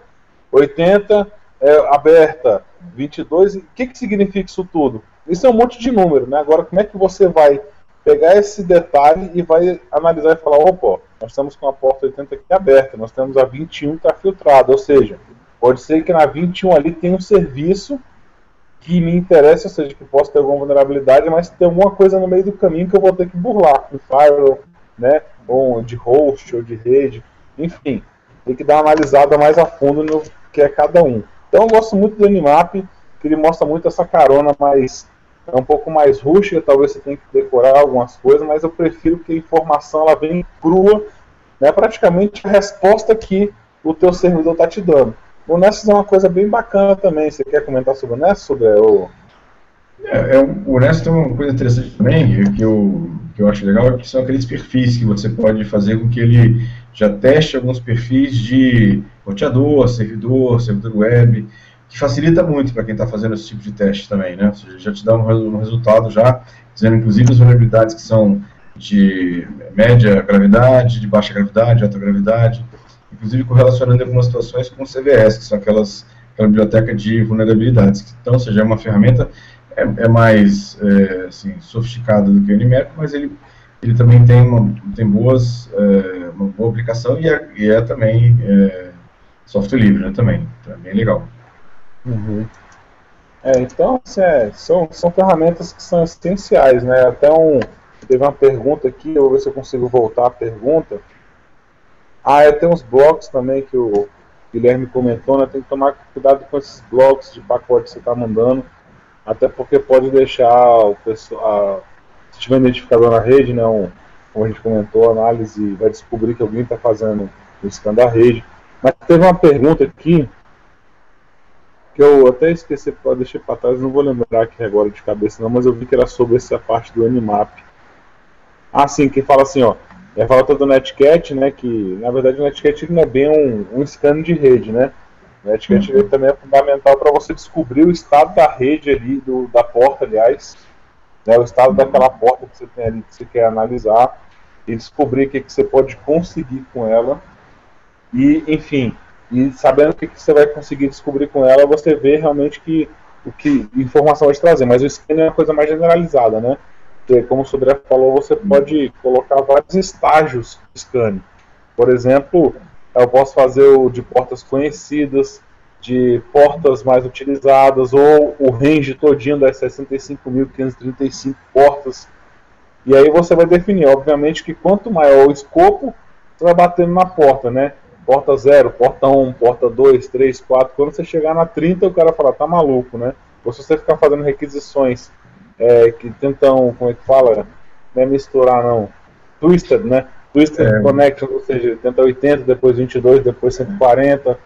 80 é, aberta, 22. O que, que significa isso tudo? Isso é um monte de número, né? Agora, como é que você vai pegar esse detalhe e vai analisar e falar: opa, nós estamos com a porta 80 aqui aberta, nós temos a 21 que está filtrada, ou seja, pode ser que na 21 ali tenha um serviço que me interessa, ou seja, que possa ter alguma vulnerabilidade, mas tem alguma coisa no meio do caminho que eu vou ter que burlar, um firewall, né, ou de host, ou de rede, enfim, tem que dar uma analisada mais a fundo no que é cada um. Então eu gosto muito do Nmap, que ele mostra muito essa carona mais é um pouco mais rústica, talvez você tenha que decorar algumas coisas, mas eu prefiro que a informação ela venha crua, né, praticamente a resposta que o teu servidor está te dando. O Nessus é uma coisa bem bacana também. Você quer comentar sobre o Nessus, Sudré? Ou... É, é, o Nessus tem uma coisa interessante também, que eu, que eu acho legal, que são aqueles perfis que você pode fazer com que ele já teste alguns perfis de roteador, servidor, servidor web, que facilita muito para quem está fazendo esse tipo de teste também, né? Ou seja, já te dá um, um resultado já, dizendo inclusive as vulnerabilidades que são de média gravidade, de baixa gravidade, alta gravidade, inclusive correlacionando algumas situações com o CVS, que são aquelas aquela biblioteca de vulnerabilidades. Então, seja, é uma ferramenta é, é mais é, assim, sofisticada do que o NMAP, mas ele, ele também tem, uma, tem boas, é, uma boa aplicação e é, e é também é, software livre né, também. Então é bem legal. Uhum. É, então, assim, é, são, são ferramentas que são essenciais, né? Até um, teve uma pergunta aqui, eu vou ver se eu consigo voltar a pergunta. Ah, tem uns blocos também que o Guilherme comentou, né? Tem que tomar cuidado com esses blocos de pacote que você está mandando, até porque pode deixar o pessoal, se tiver identificador na rede, né? Um, como a gente comentou, a análise vai descobrir que alguém está fazendo o scan da rede. Mas teve uma pergunta aqui que eu até esqueci, deixei para trás, não vou lembrar aqui agora de cabeça não, mas eu vi que era sobre essa parte do Animap. Ah, sim, que fala assim, ó, é a falta do Netcat, né, que na verdade o Netcat não é bem um, um scan de rede, né, o Netcat uhum. também é fundamental para você descobrir o estado da rede ali, do, da porta, aliás, né, o estado daquela porta que você tem ali, que você quer analisar, e descobrir o que, que você pode conseguir com ela, e, enfim, e sabendo o que, que você vai conseguir descobrir com ela, você vê realmente que o que informação vai te trazer. Mas o scanner é uma coisa mais generalizada, né? Porque, como o Sodré falou, você pode colocar vários estágios de scanner. Por exemplo, eu posso fazer o de portas conhecidas, de portas mais utilizadas, ou o range todinho das 65.535 portas. E aí você vai definir, obviamente, que quanto maior o escopo, você vai batendo na porta, né? porta 0, porta 1, um, porta 2, 3, 4. Quando você chegar na 30, o cara fala, tá maluco, né? Ou se você ficar fazendo requisições é, que tentam, como é que fala? Não é misturar, não. Twisted, né? Twisted é. Connection, ou seja, tenta 80, depois 22, depois 140.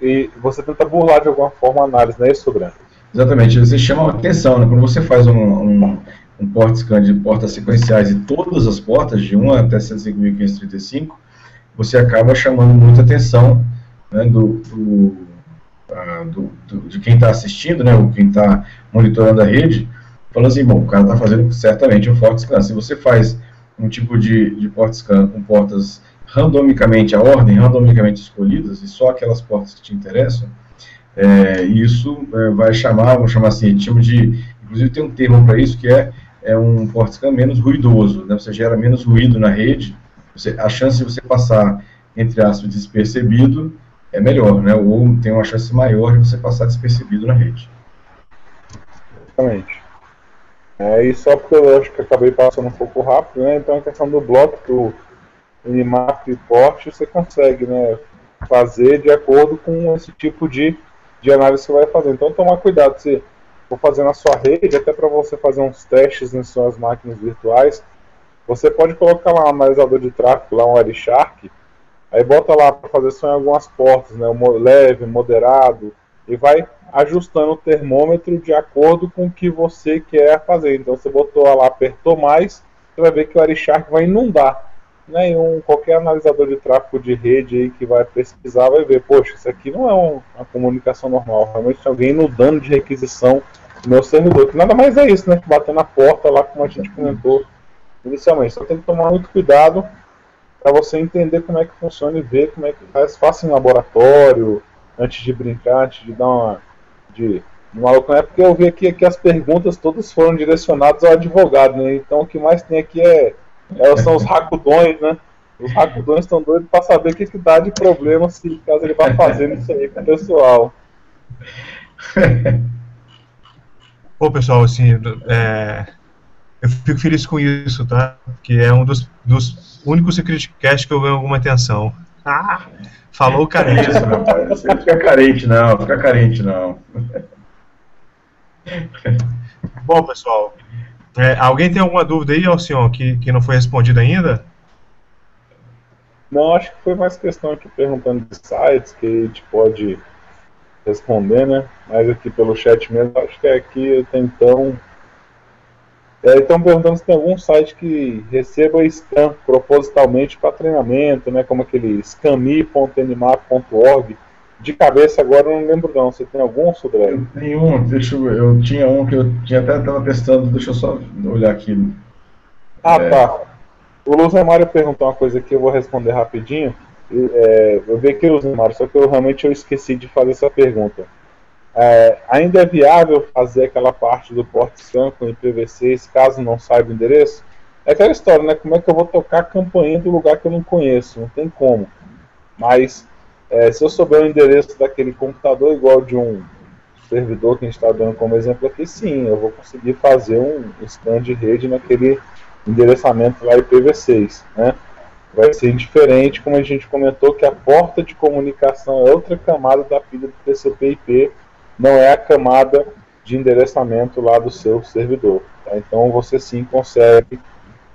E você tenta burlar de alguma forma a análise, não é isso, Branco? Exatamente, você chama a atenção, né? Quando você faz um, um, um port scan de portas sequenciais e todas as portas, de 1 até 105.535, você acaba chamando muita atenção né, do, do, uh, do, do, de quem está assistindo, né, ou quem está monitorando a rede, falando assim, bom, o cara está fazendo certamente um forte scan. Se você faz um tipo de, de port scan com portas randomicamente a ordem, randomicamente escolhidas, e só aquelas portas que te interessam, é, isso é, vai chamar, vamos chamar assim, a gente chama de, inclusive tem um termo para isso que é, é um port scan menos ruidoso, né, você gera menos ruído na rede, você, a chance de você passar, entre aspas, despercebido é melhor, né? Ou tem uma chance maior de você passar despercebido na rede. Exatamente. É, e só porque eu acho que acabei passando um pouco rápido, né? Então a questão do bloco, do Minimap e Port, você consegue, né? Fazer de acordo com esse tipo de, de análise que você vai fazer. Então tomar cuidado se for fazer na sua rede, até para você fazer uns testes nas suas máquinas virtuais, você pode colocar lá um analisador de tráfego, lá um Wireshark, aí bota lá para fazer só em algumas portas, né, leve, moderado, e vai ajustando o termômetro de acordo com o que você quer fazer. Então você botou lá, apertou mais, você vai ver que o Wireshark vai inundar. Né, um, qualquer analisador de tráfego de rede aí que vai pesquisar vai ver, poxa, isso aqui não é um, uma comunicação normal, realmente tem alguém inundando de requisição no meu servidor, que nada mais é isso, né? Que bater na porta lá, como a gente comentou inicialmente. Só tem que tomar muito cuidado para você entender como é que funciona e ver como é que faz. Faça em laboratório, antes de brincar, antes de dar uma. de, maluco, não é porque eu vi aqui que as perguntas todas foram direcionadas ao advogado, né? Então o que mais tem aqui é, é são os racudões, né? Os racudões estão doidos para saber o que, que dá de problema se caso ele vá fazendo isso aí com o pessoal. <laughs> Pô, pessoal, assim, é, eu fico feliz com isso, tá? Que é um dos, dos únicos Secretcast que eu ganho alguma atenção. Ah, falou carente. Isso, meu pai. Você fica carente, não. Fica carente, não. Bom, pessoal, é, alguém tem alguma dúvida aí, Alcion, que, que não foi respondida ainda? Não, acho que foi mais questão aqui perguntando de sites que a gente pode responder, né? Mas aqui pelo chat mesmo, acho que aqui tem então. É, estão perguntando se tem algum site que receba scan propositalmente para treinamento, né? Como aquele scami.nmap.org de cabeça agora eu não lembro não. Você tem algum, Sudré? Tem um, deixa eu, eu tinha um que eu tinha até estava testando, deixa eu só olhar aqui. Ah, é... tá. O Luzemário perguntou uma coisa que eu vou responder rapidinho. É, eu vi aqui, Luzemário, só que eu realmente eu esqueci de fazer essa pergunta. É, ainda é viável fazer aquela parte do porte scan com IPv6 caso não saiba o endereço? É aquela história, né? Como é que eu vou tocar a campainha do lugar que eu não conheço? Não tem como. Mas é, se eu souber o endereço daquele computador igual de um servidor que a gente está dando como exemplo aqui, sim, eu vou conseguir fazer um scan de rede naquele endereçamento lá IPv6, né? Vai ser diferente, como a gente comentou, que a porta de comunicação é outra camada da pilha do TCP/IP, não é a camada de endereçamento lá do seu servidor. Tá? Então você sim consegue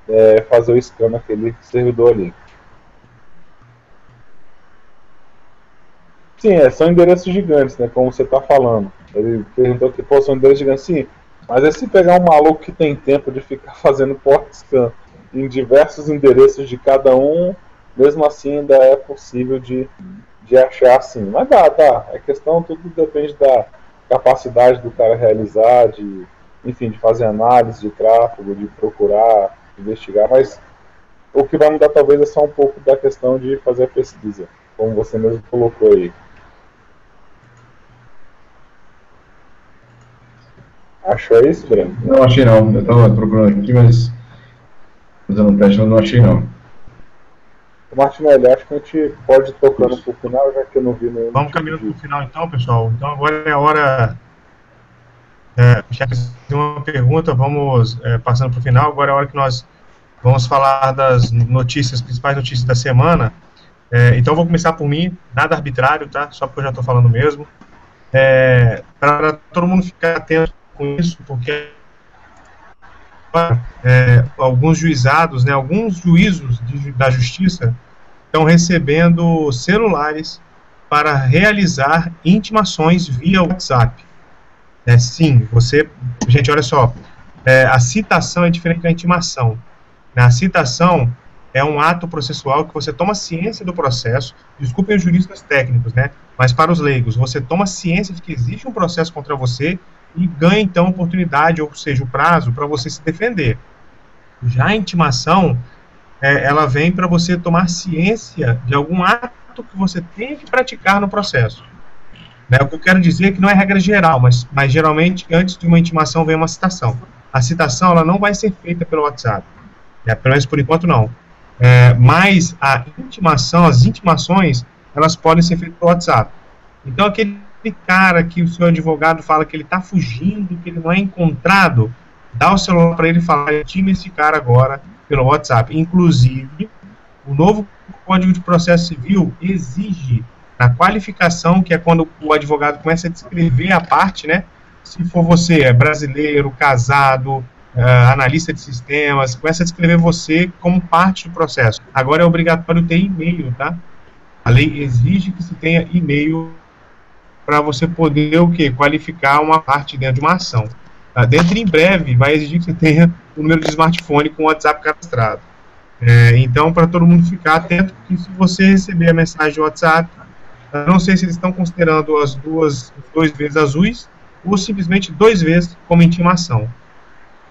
é, fazer o scan naquele servidor ali. Sim, é, são endereços gigantes, né? Como você está falando. Ele perguntou que pô, são endereços gigantes. Sim, mas é se pegar um maluco que tem tempo de ficar <laughs> fazendo port scan em diversos endereços de cada um, mesmo assim ainda é possível de, de achar assim. Mas dá, dá. É questão, tudo depende da capacidade do cara realizar, de, enfim, de fazer análise de tráfego, de procurar, investigar, mas o que vai mudar talvez é só um pouco da questão de fazer a pesquisa, como você mesmo colocou aí. Achou isso, Breno? Não achei não. Eu estava procurando aqui, mas fazendo um teste, não achei não. Martinelli, acho que a gente pode ir tocando para o final, já que eu não vi nenhum. Vamos caminhando para o final então, pessoal. Então agora é a hora. É, já que uma pergunta, vamos é, passando para o final. Agora é a hora que nós vamos falar das notícias, principais notícias da semana. É, então vou começar por mim, nada arbitrário, tá? Só porque eu já estou falando mesmo. É, para todo mundo ficar atento com isso, porque é, alguns juizados, né, alguns juízos de, da justiça estão recebendo celulares para realizar intimações via WhatsApp. É, sim, você, gente, olha só, é, a citação é diferente da intimação. A citação é um ato processual que você toma ciência do processo, desculpem os juristas técnicos, né, mas para os leigos, você toma ciência de que existe um processo contra você e ganha então oportunidade, ou seja, o prazo para você se defender. Já a intimação, é, ela vem para você tomar ciência de algum ato que você tem que praticar no processo. Né, o que eu quero dizer é que não é regra geral, mas, mas geralmente antes de uma intimação vem uma citação. A citação ela não vai ser feita pelo WhatsApp, né, pelo menos por enquanto não. É, mas a intimação, as intimações, elas podem ser feitas pelo WhatsApp. Então aquele aquele cara que o seu advogado fala que ele está fugindo, que ele não é encontrado, dá o celular para ele e fala, time esse cara agora pelo WhatsApp. Inclusive, o novo Código de Processo Civil exige na qualificação, que é quando o advogado começa a descrever a parte, né? Se for você é brasileiro, casado, uh, analista de sistemas, começa a descrever você como parte do processo. Agora é obrigatório ter e-mail, tá? A lei exige que se tenha e-mail para você poder o que qualificar uma parte dentro de uma ação. Tá? Dentro em breve vai exigir que você tenha o número de smartphone com o WhatsApp cadastrado. É, então, para todo mundo ficar atento, que se você receber a mensagem de WhatsApp, não sei se eles estão considerando as duas, dois vezes azuis ou simplesmente dois vezes como intimação.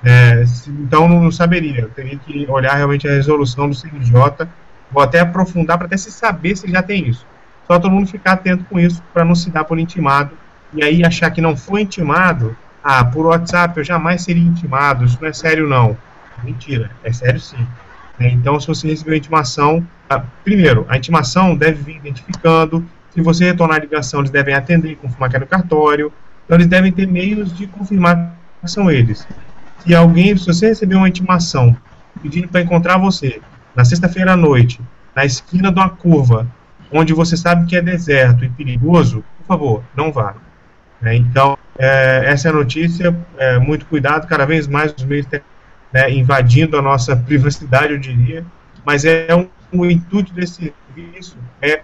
É, então, não saberia. Eu teria que olhar realmente a resolução do CNJ. Vou até aprofundar para até se saber se já tem isso. Só todo mundo ficar atento com isso para não se dar por intimado e aí achar que não foi intimado. Ah, por WhatsApp eu jamais seria intimado, isso não é sério não. Mentira, é sério sim. É, então, se você recebeu a intimação, ah, primeiro, a intimação deve vir identificando. Se você retornar a ligação, eles devem atender e confirmar que é no cartório. Então, eles devem ter meios de confirmar que são eles. Se alguém, se você recebeu uma intimação pedindo para encontrar você na sexta-feira à noite, na esquina de uma curva, onde você sabe que é deserto e perigoso, por favor, não vá. Né? Então, é, essa é a notícia, é, muito cuidado, cada vez mais os meios né, invadindo a nossa privacidade, eu diria, mas é um, o intuito desse serviço é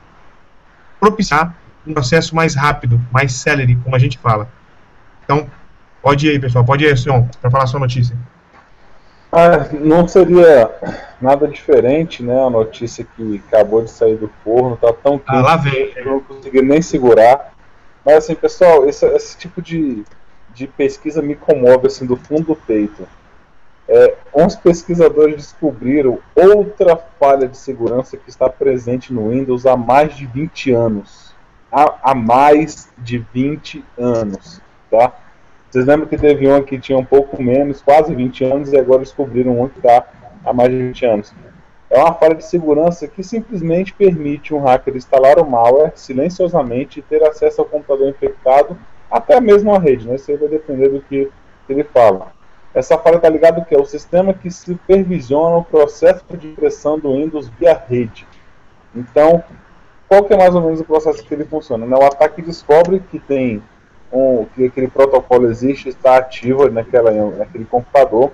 propiciar um processo mais rápido, mais célere, como a gente fala. Então, pode ir aí, pessoal, pode ir aí, senhor, para falar a sua notícia. Ah, não seria nada diferente, né? A notícia que acabou de sair do forno, tá tão quente ah, lá vem. que eu não consegui nem segurar. Mas assim, pessoal, esse, esse tipo de, de pesquisa me comove assim do fundo do peito. É, uns pesquisadores descobriram outra falha de segurança que está presente no Windows há mais de 20 anos. Há, há mais de 20 anos, tá? Vocês lembram que teve um que tinha um pouco menos, quase 20 anos, e agora descobriram um que está há mais de 20 anos. É uma falha de segurança que simplesmente permite um hacker instalar o malware silenciosamente e ter acesso ao computador infectado, até mesmo a rede, né? Isso aí vai depender do que ele fala. Essa falha está ligada que é o sistema que supervisiona o processo de impressão do Windows via rede. Então, qual que é mais ou menos o processo que ele funciona? Né? O ataque descobre que tem um, que aquele protocolo existe, está ativo naquela, naquele computador,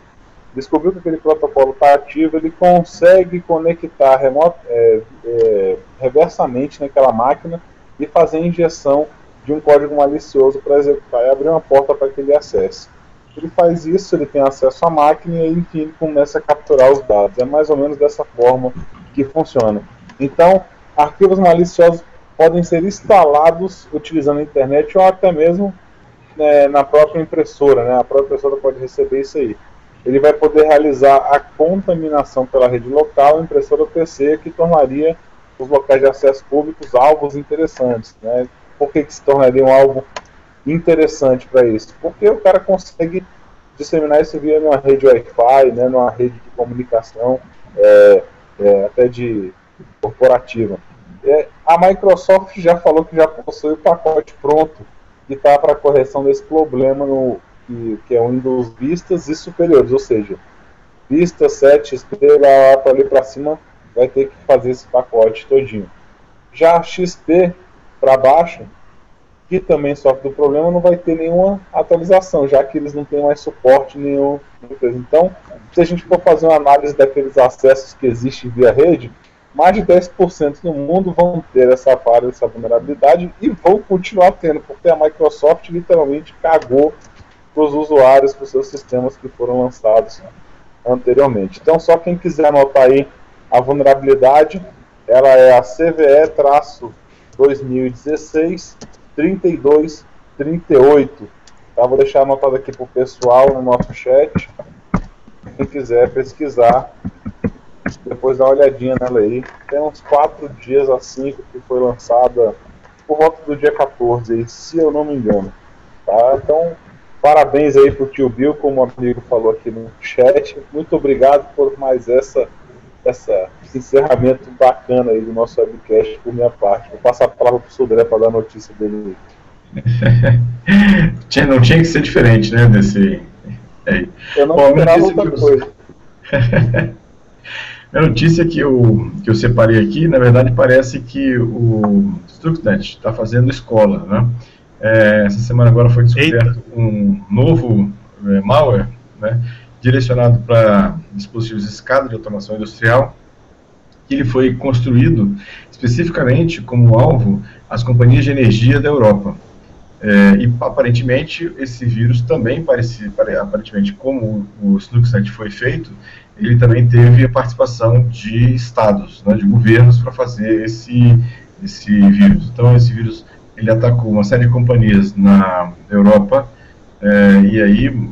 descobriu que aquele protocolo está ativo, ele consegue conectar remoto, é, é, reversamente naquela máquina e fazer a injeção de um código malicioso para executar e abrir uma porta para que ele acesse. Ele faz isso, ele tem acesso à máquina e enfim começa a capturar os dados. É mais ou menos dessa forma que funciona. Então, arquivos maliciosos podem ser instalados utilizando a internet ou até mesmo né, na própria impressora. Né? A própria impressora pode receber isso aí. Ele vai poder realizar a contaminação pela rede local, impressora PC, que tornaria os locais de acesso públicos alvos interessantes. Né? Por que, que se tornaria um alvo interessante para isso? Porque o cara consegue disseminar isso via uma rede Wi-Fi, né, numa rede de comunicação, é, é, até de corporativa. É, a Microsoft já falou que já possui o pacote pronto que está para correção desse problema no que, que é o Windows Vistas e superiores, ou seja, Vista 7, XP, lá para ali para cima vai ter que fazer esse pacote todinho. Já XP para baixo, que também sofre do problema, não vai ter nenhuma atualização, já que eles não têm mais suporte nenhum. Então, se a gente for fazer uma análise daqueles acessos que existem via rede, mais de 10% no mundo vão ter essa falha, essa vulnerabilidade e vão continuar tendo, porque a Microsoft literalmente cagou para os usuários, para os seus sistemas que foram lançados anteriormente. Então, só quem quiser anotar aí a vulnerabilidade, ela é a CVE-2016 3238. Tá? Vou deixar anotado aqui para o pessoal no nosso chat. Quem quiser pesquisar, depois dá uma olhadinha nela aí. Tem uns 4 dias a 5 que foi lançada por volta do dia 14, se eu não me engano. Tá? Então, parabéns aí pro tio Bill, como o amigo falou aqui no chat. Muito obrigado por mais essa, essa esse encerramento bacana aí do nosso webcast por minha parte. Vou passar a palavra pro Sodré para dar a notícia dele. <laughs> não tinha que ser diferente, né, desse... Eu não Bom, esperava outra coisa. <laughs> A notícia que eu, que eu separei aqui, na verdade, parece que o Stuxnet está fazendo escola. Né? É, essa semana agora foi descoberto Eita. um novo é, malware né, direcionado para dispositivos de escada de automação industrial. Ele foi construído especificamente como alvo as companhias de energia da Europa. É, e aparentemente esse vírus também parece, aparentemente como o Stuxnet foi feito, ele também teve a participação de estados, né, de governos para fazer esse, esse vírus. Então, esse vírus ele atacou uma série de companhias na Europa, é, e aí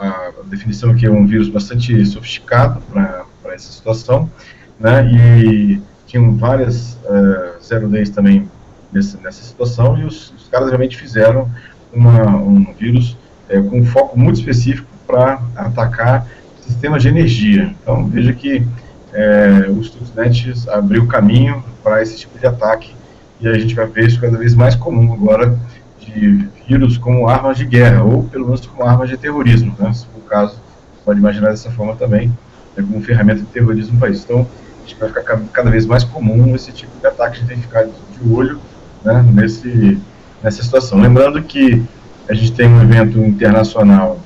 a definição aqui é um vírus bastante sofisticado para essa situação, né, e tinham várias uh, zero days também nessa, nessa situação, e os, os caras realmente fizeram uma, um vírus é, com um foco muito específico para atacar sistemas de energia. Então, veja que é, o Stuxnet abriu caminho para esse tipo de ataque e a gente vai ver isso cada vez mais comum agora de vírus como armas de guerra ou pelo menos como armas de terrorismo, né? se for o caso, pode imaginar dessa forma também, como ferramenta de terrorismo no país. Então, a gente vai ficar cada vez mais comum esse tipo de ataque, a gente tem que ficar de olho né, nesse, nessa situação. Lembrando que A gente tem um evento internacional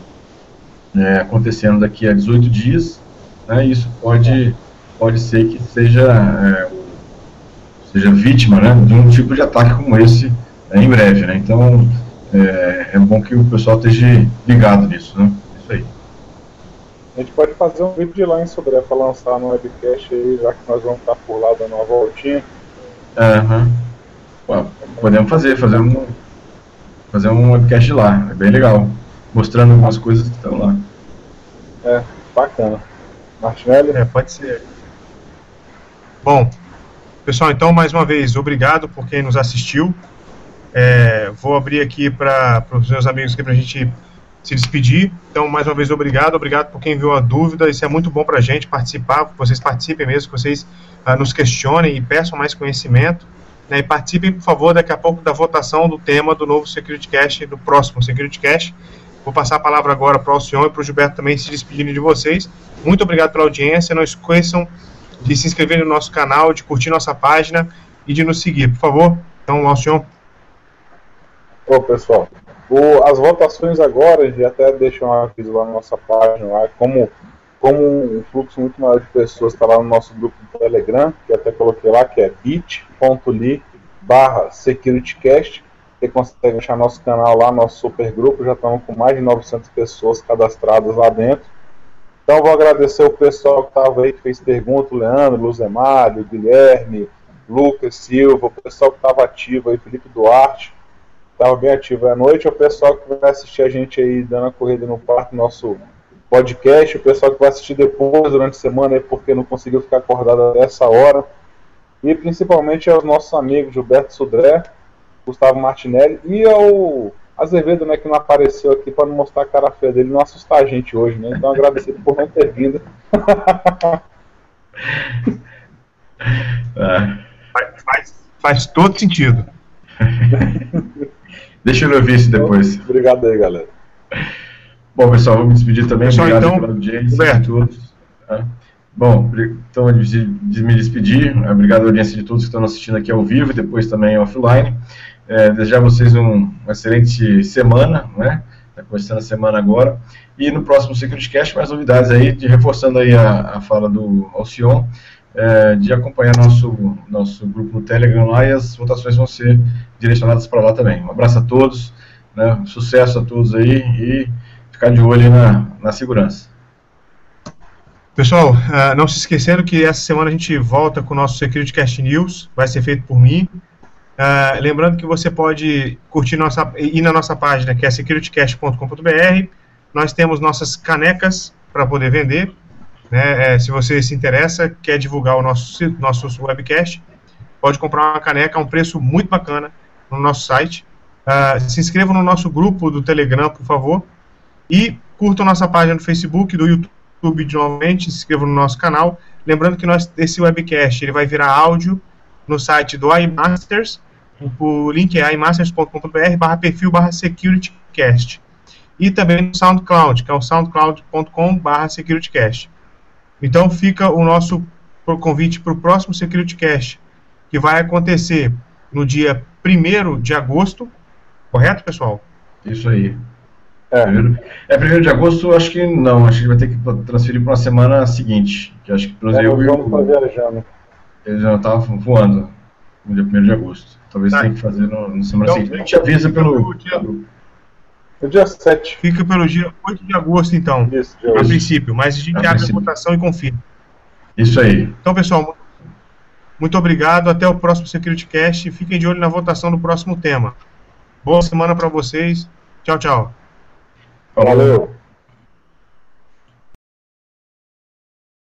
é, acontecendo daqui a 18 dias, né, isso pode, pode ser que seja, é, seja vítima né, de um tipo de ataque como esse né, em breve. Né, então, é, é, bom que o pessoal esteja ligado nisso. Né, isso aí. A gente pode fazer um vídeo lá em Sodré para lançar no webcast aí, já que nós vamos estar por lá dando uma voltinha. Uhum. podemos fazer, fazer um, fazer um webcast lá, é bem legal. Mostrando algumas coisas que estão lá. É, bacana. Martinelli? É, pode ser. Bom, pessoal, então, mais uma vez, obrigado por quem nos assistiu. É, vou abrir aqui para os meus amigos aqui para a gente se despedir. Então, mais uma vez, obrigado. Obrigado por quem viu a dúvida. Isso é muito bom para a gente participar, que vocês participem mesmo, que vocês uh, nos questionem e peçam mais conhecimento. Né, e participem, por favor, daqui a pouco da votação do tema do novo Security Cash, do próximo Security Cash. Vou passar a palavra agora para o senhor e para o Gilberto também se despedindo de vocês. Muito obrigado pela audiência. Não esqueçam de se inscrever no nosso canal, de curtir nossa página e de nos seguir, por favor. Então, Alcion. Ô, pessoal, o, as votações agora, a gente até deixa um aviso lá na nossa página, lá, como, como um fluxo muito maior de pessoas está lá no nosso grupo do Telegram, que até coloquei lá, que é bit.ly barra securitycast. Você consegue achar nosso canal lá, nosso super grupo, já estamos com mais de 900 pessoas cadastradas lá dentro. Então vou agradecer o pessoal que estava aí, que fez pergunta, o Leandro, Luzemário, Guilherme, Lucas Silva, o pessoal que estava ativo aí, Felipe Duarte, estava bem ativo à noite, o pessoal que vai assistir a gente aí dando a corrida no parque, nosso podcast, o pessoal que vai assistir depois durante a semana porque não conseguiu ficar acordado essa hora. E principalmente aos nossos amigos Gilberto Sudré, Gustavo Martinelli e ao Azevedo, né, que não apareceu aqui para não mostrar a cara feia dele, não assustar a gente hoje, né? Então agradecido por não ter vindo. é. faz, faz, faz todo sentido. <laughs> Deixa eu ver isso depois. Obrigado aí, galera. Bom, pessoal, vou me despedir também. Pessoal, Obrigado então, pela audiência de todos. Tá? Bom, então, de, de me despedir. Obrigado à audiência de todos que estão assistindo aqui ao vivo e depois também offline. É, desejar a vocês um, uma excelente semana, né? Está começando a semana agora. E no próximo Security mais novidades aí, de, reforçando aí a, a fala do Alcion é, de acompanhar nosso, nosso grupo no Telegram lá e as votações vão ser direcionadas para lá também. Um abraço a todos, né, sucesso a todos aí e ficar de olho na, na segurança. Pessoal, uh, não se esquecendo que essa semana a gente volta com o nosso Security Cast News, vai ser feito por mim. Uh, lembrando que você pode curtir nossa, ir na nossa página que é securitycast.com.br. Nós temos nossas canecas para poder vender. Né? É, se você se interessa, quer divulgar o nosso, nosso webcast, pode comprar uma caneca a um preço muito bacana no nosso site. Uh, se inscreva no nosso grupo do Telegram, por favor. E curtam nossa página no Facebook, do YouTube de novamente, se inscrevam no nosso canal. Lembrando que nós, esse webcast ele vai virar áudio no site do iMasters. O link é imasters.com.br barra perfil barra securitycast. E também no SoundCloud, que é o soundcloud.com barra securitycast. Então fica o nosso convite para o próximo Security Cast, que vai acontecer no dia 1 de agosto, correto, pessoal? Isso aí. É. é primeiro de agosto, acho que não, acho que vai ter que transferir para uma semana seguinte, que acho que pelo é, eu vamos viajando. Ele já estava voando no dia 1 de agosto. Talvez tá. tenha que fazer no, na semana então, seguinte. A gente avisa pelo, pelo no dia 7. Fica pelo dia 8 de agosto, então. Isso, a princípio, mas a gente a abre princípio. a votação e confirma. Isso aí. Então, pessoal, muito obrigado. Até o próximo Security Cast. Fiquem de olho na votação do próximo tema. Boa semana para vocês. Tchau, tchau. Valeu.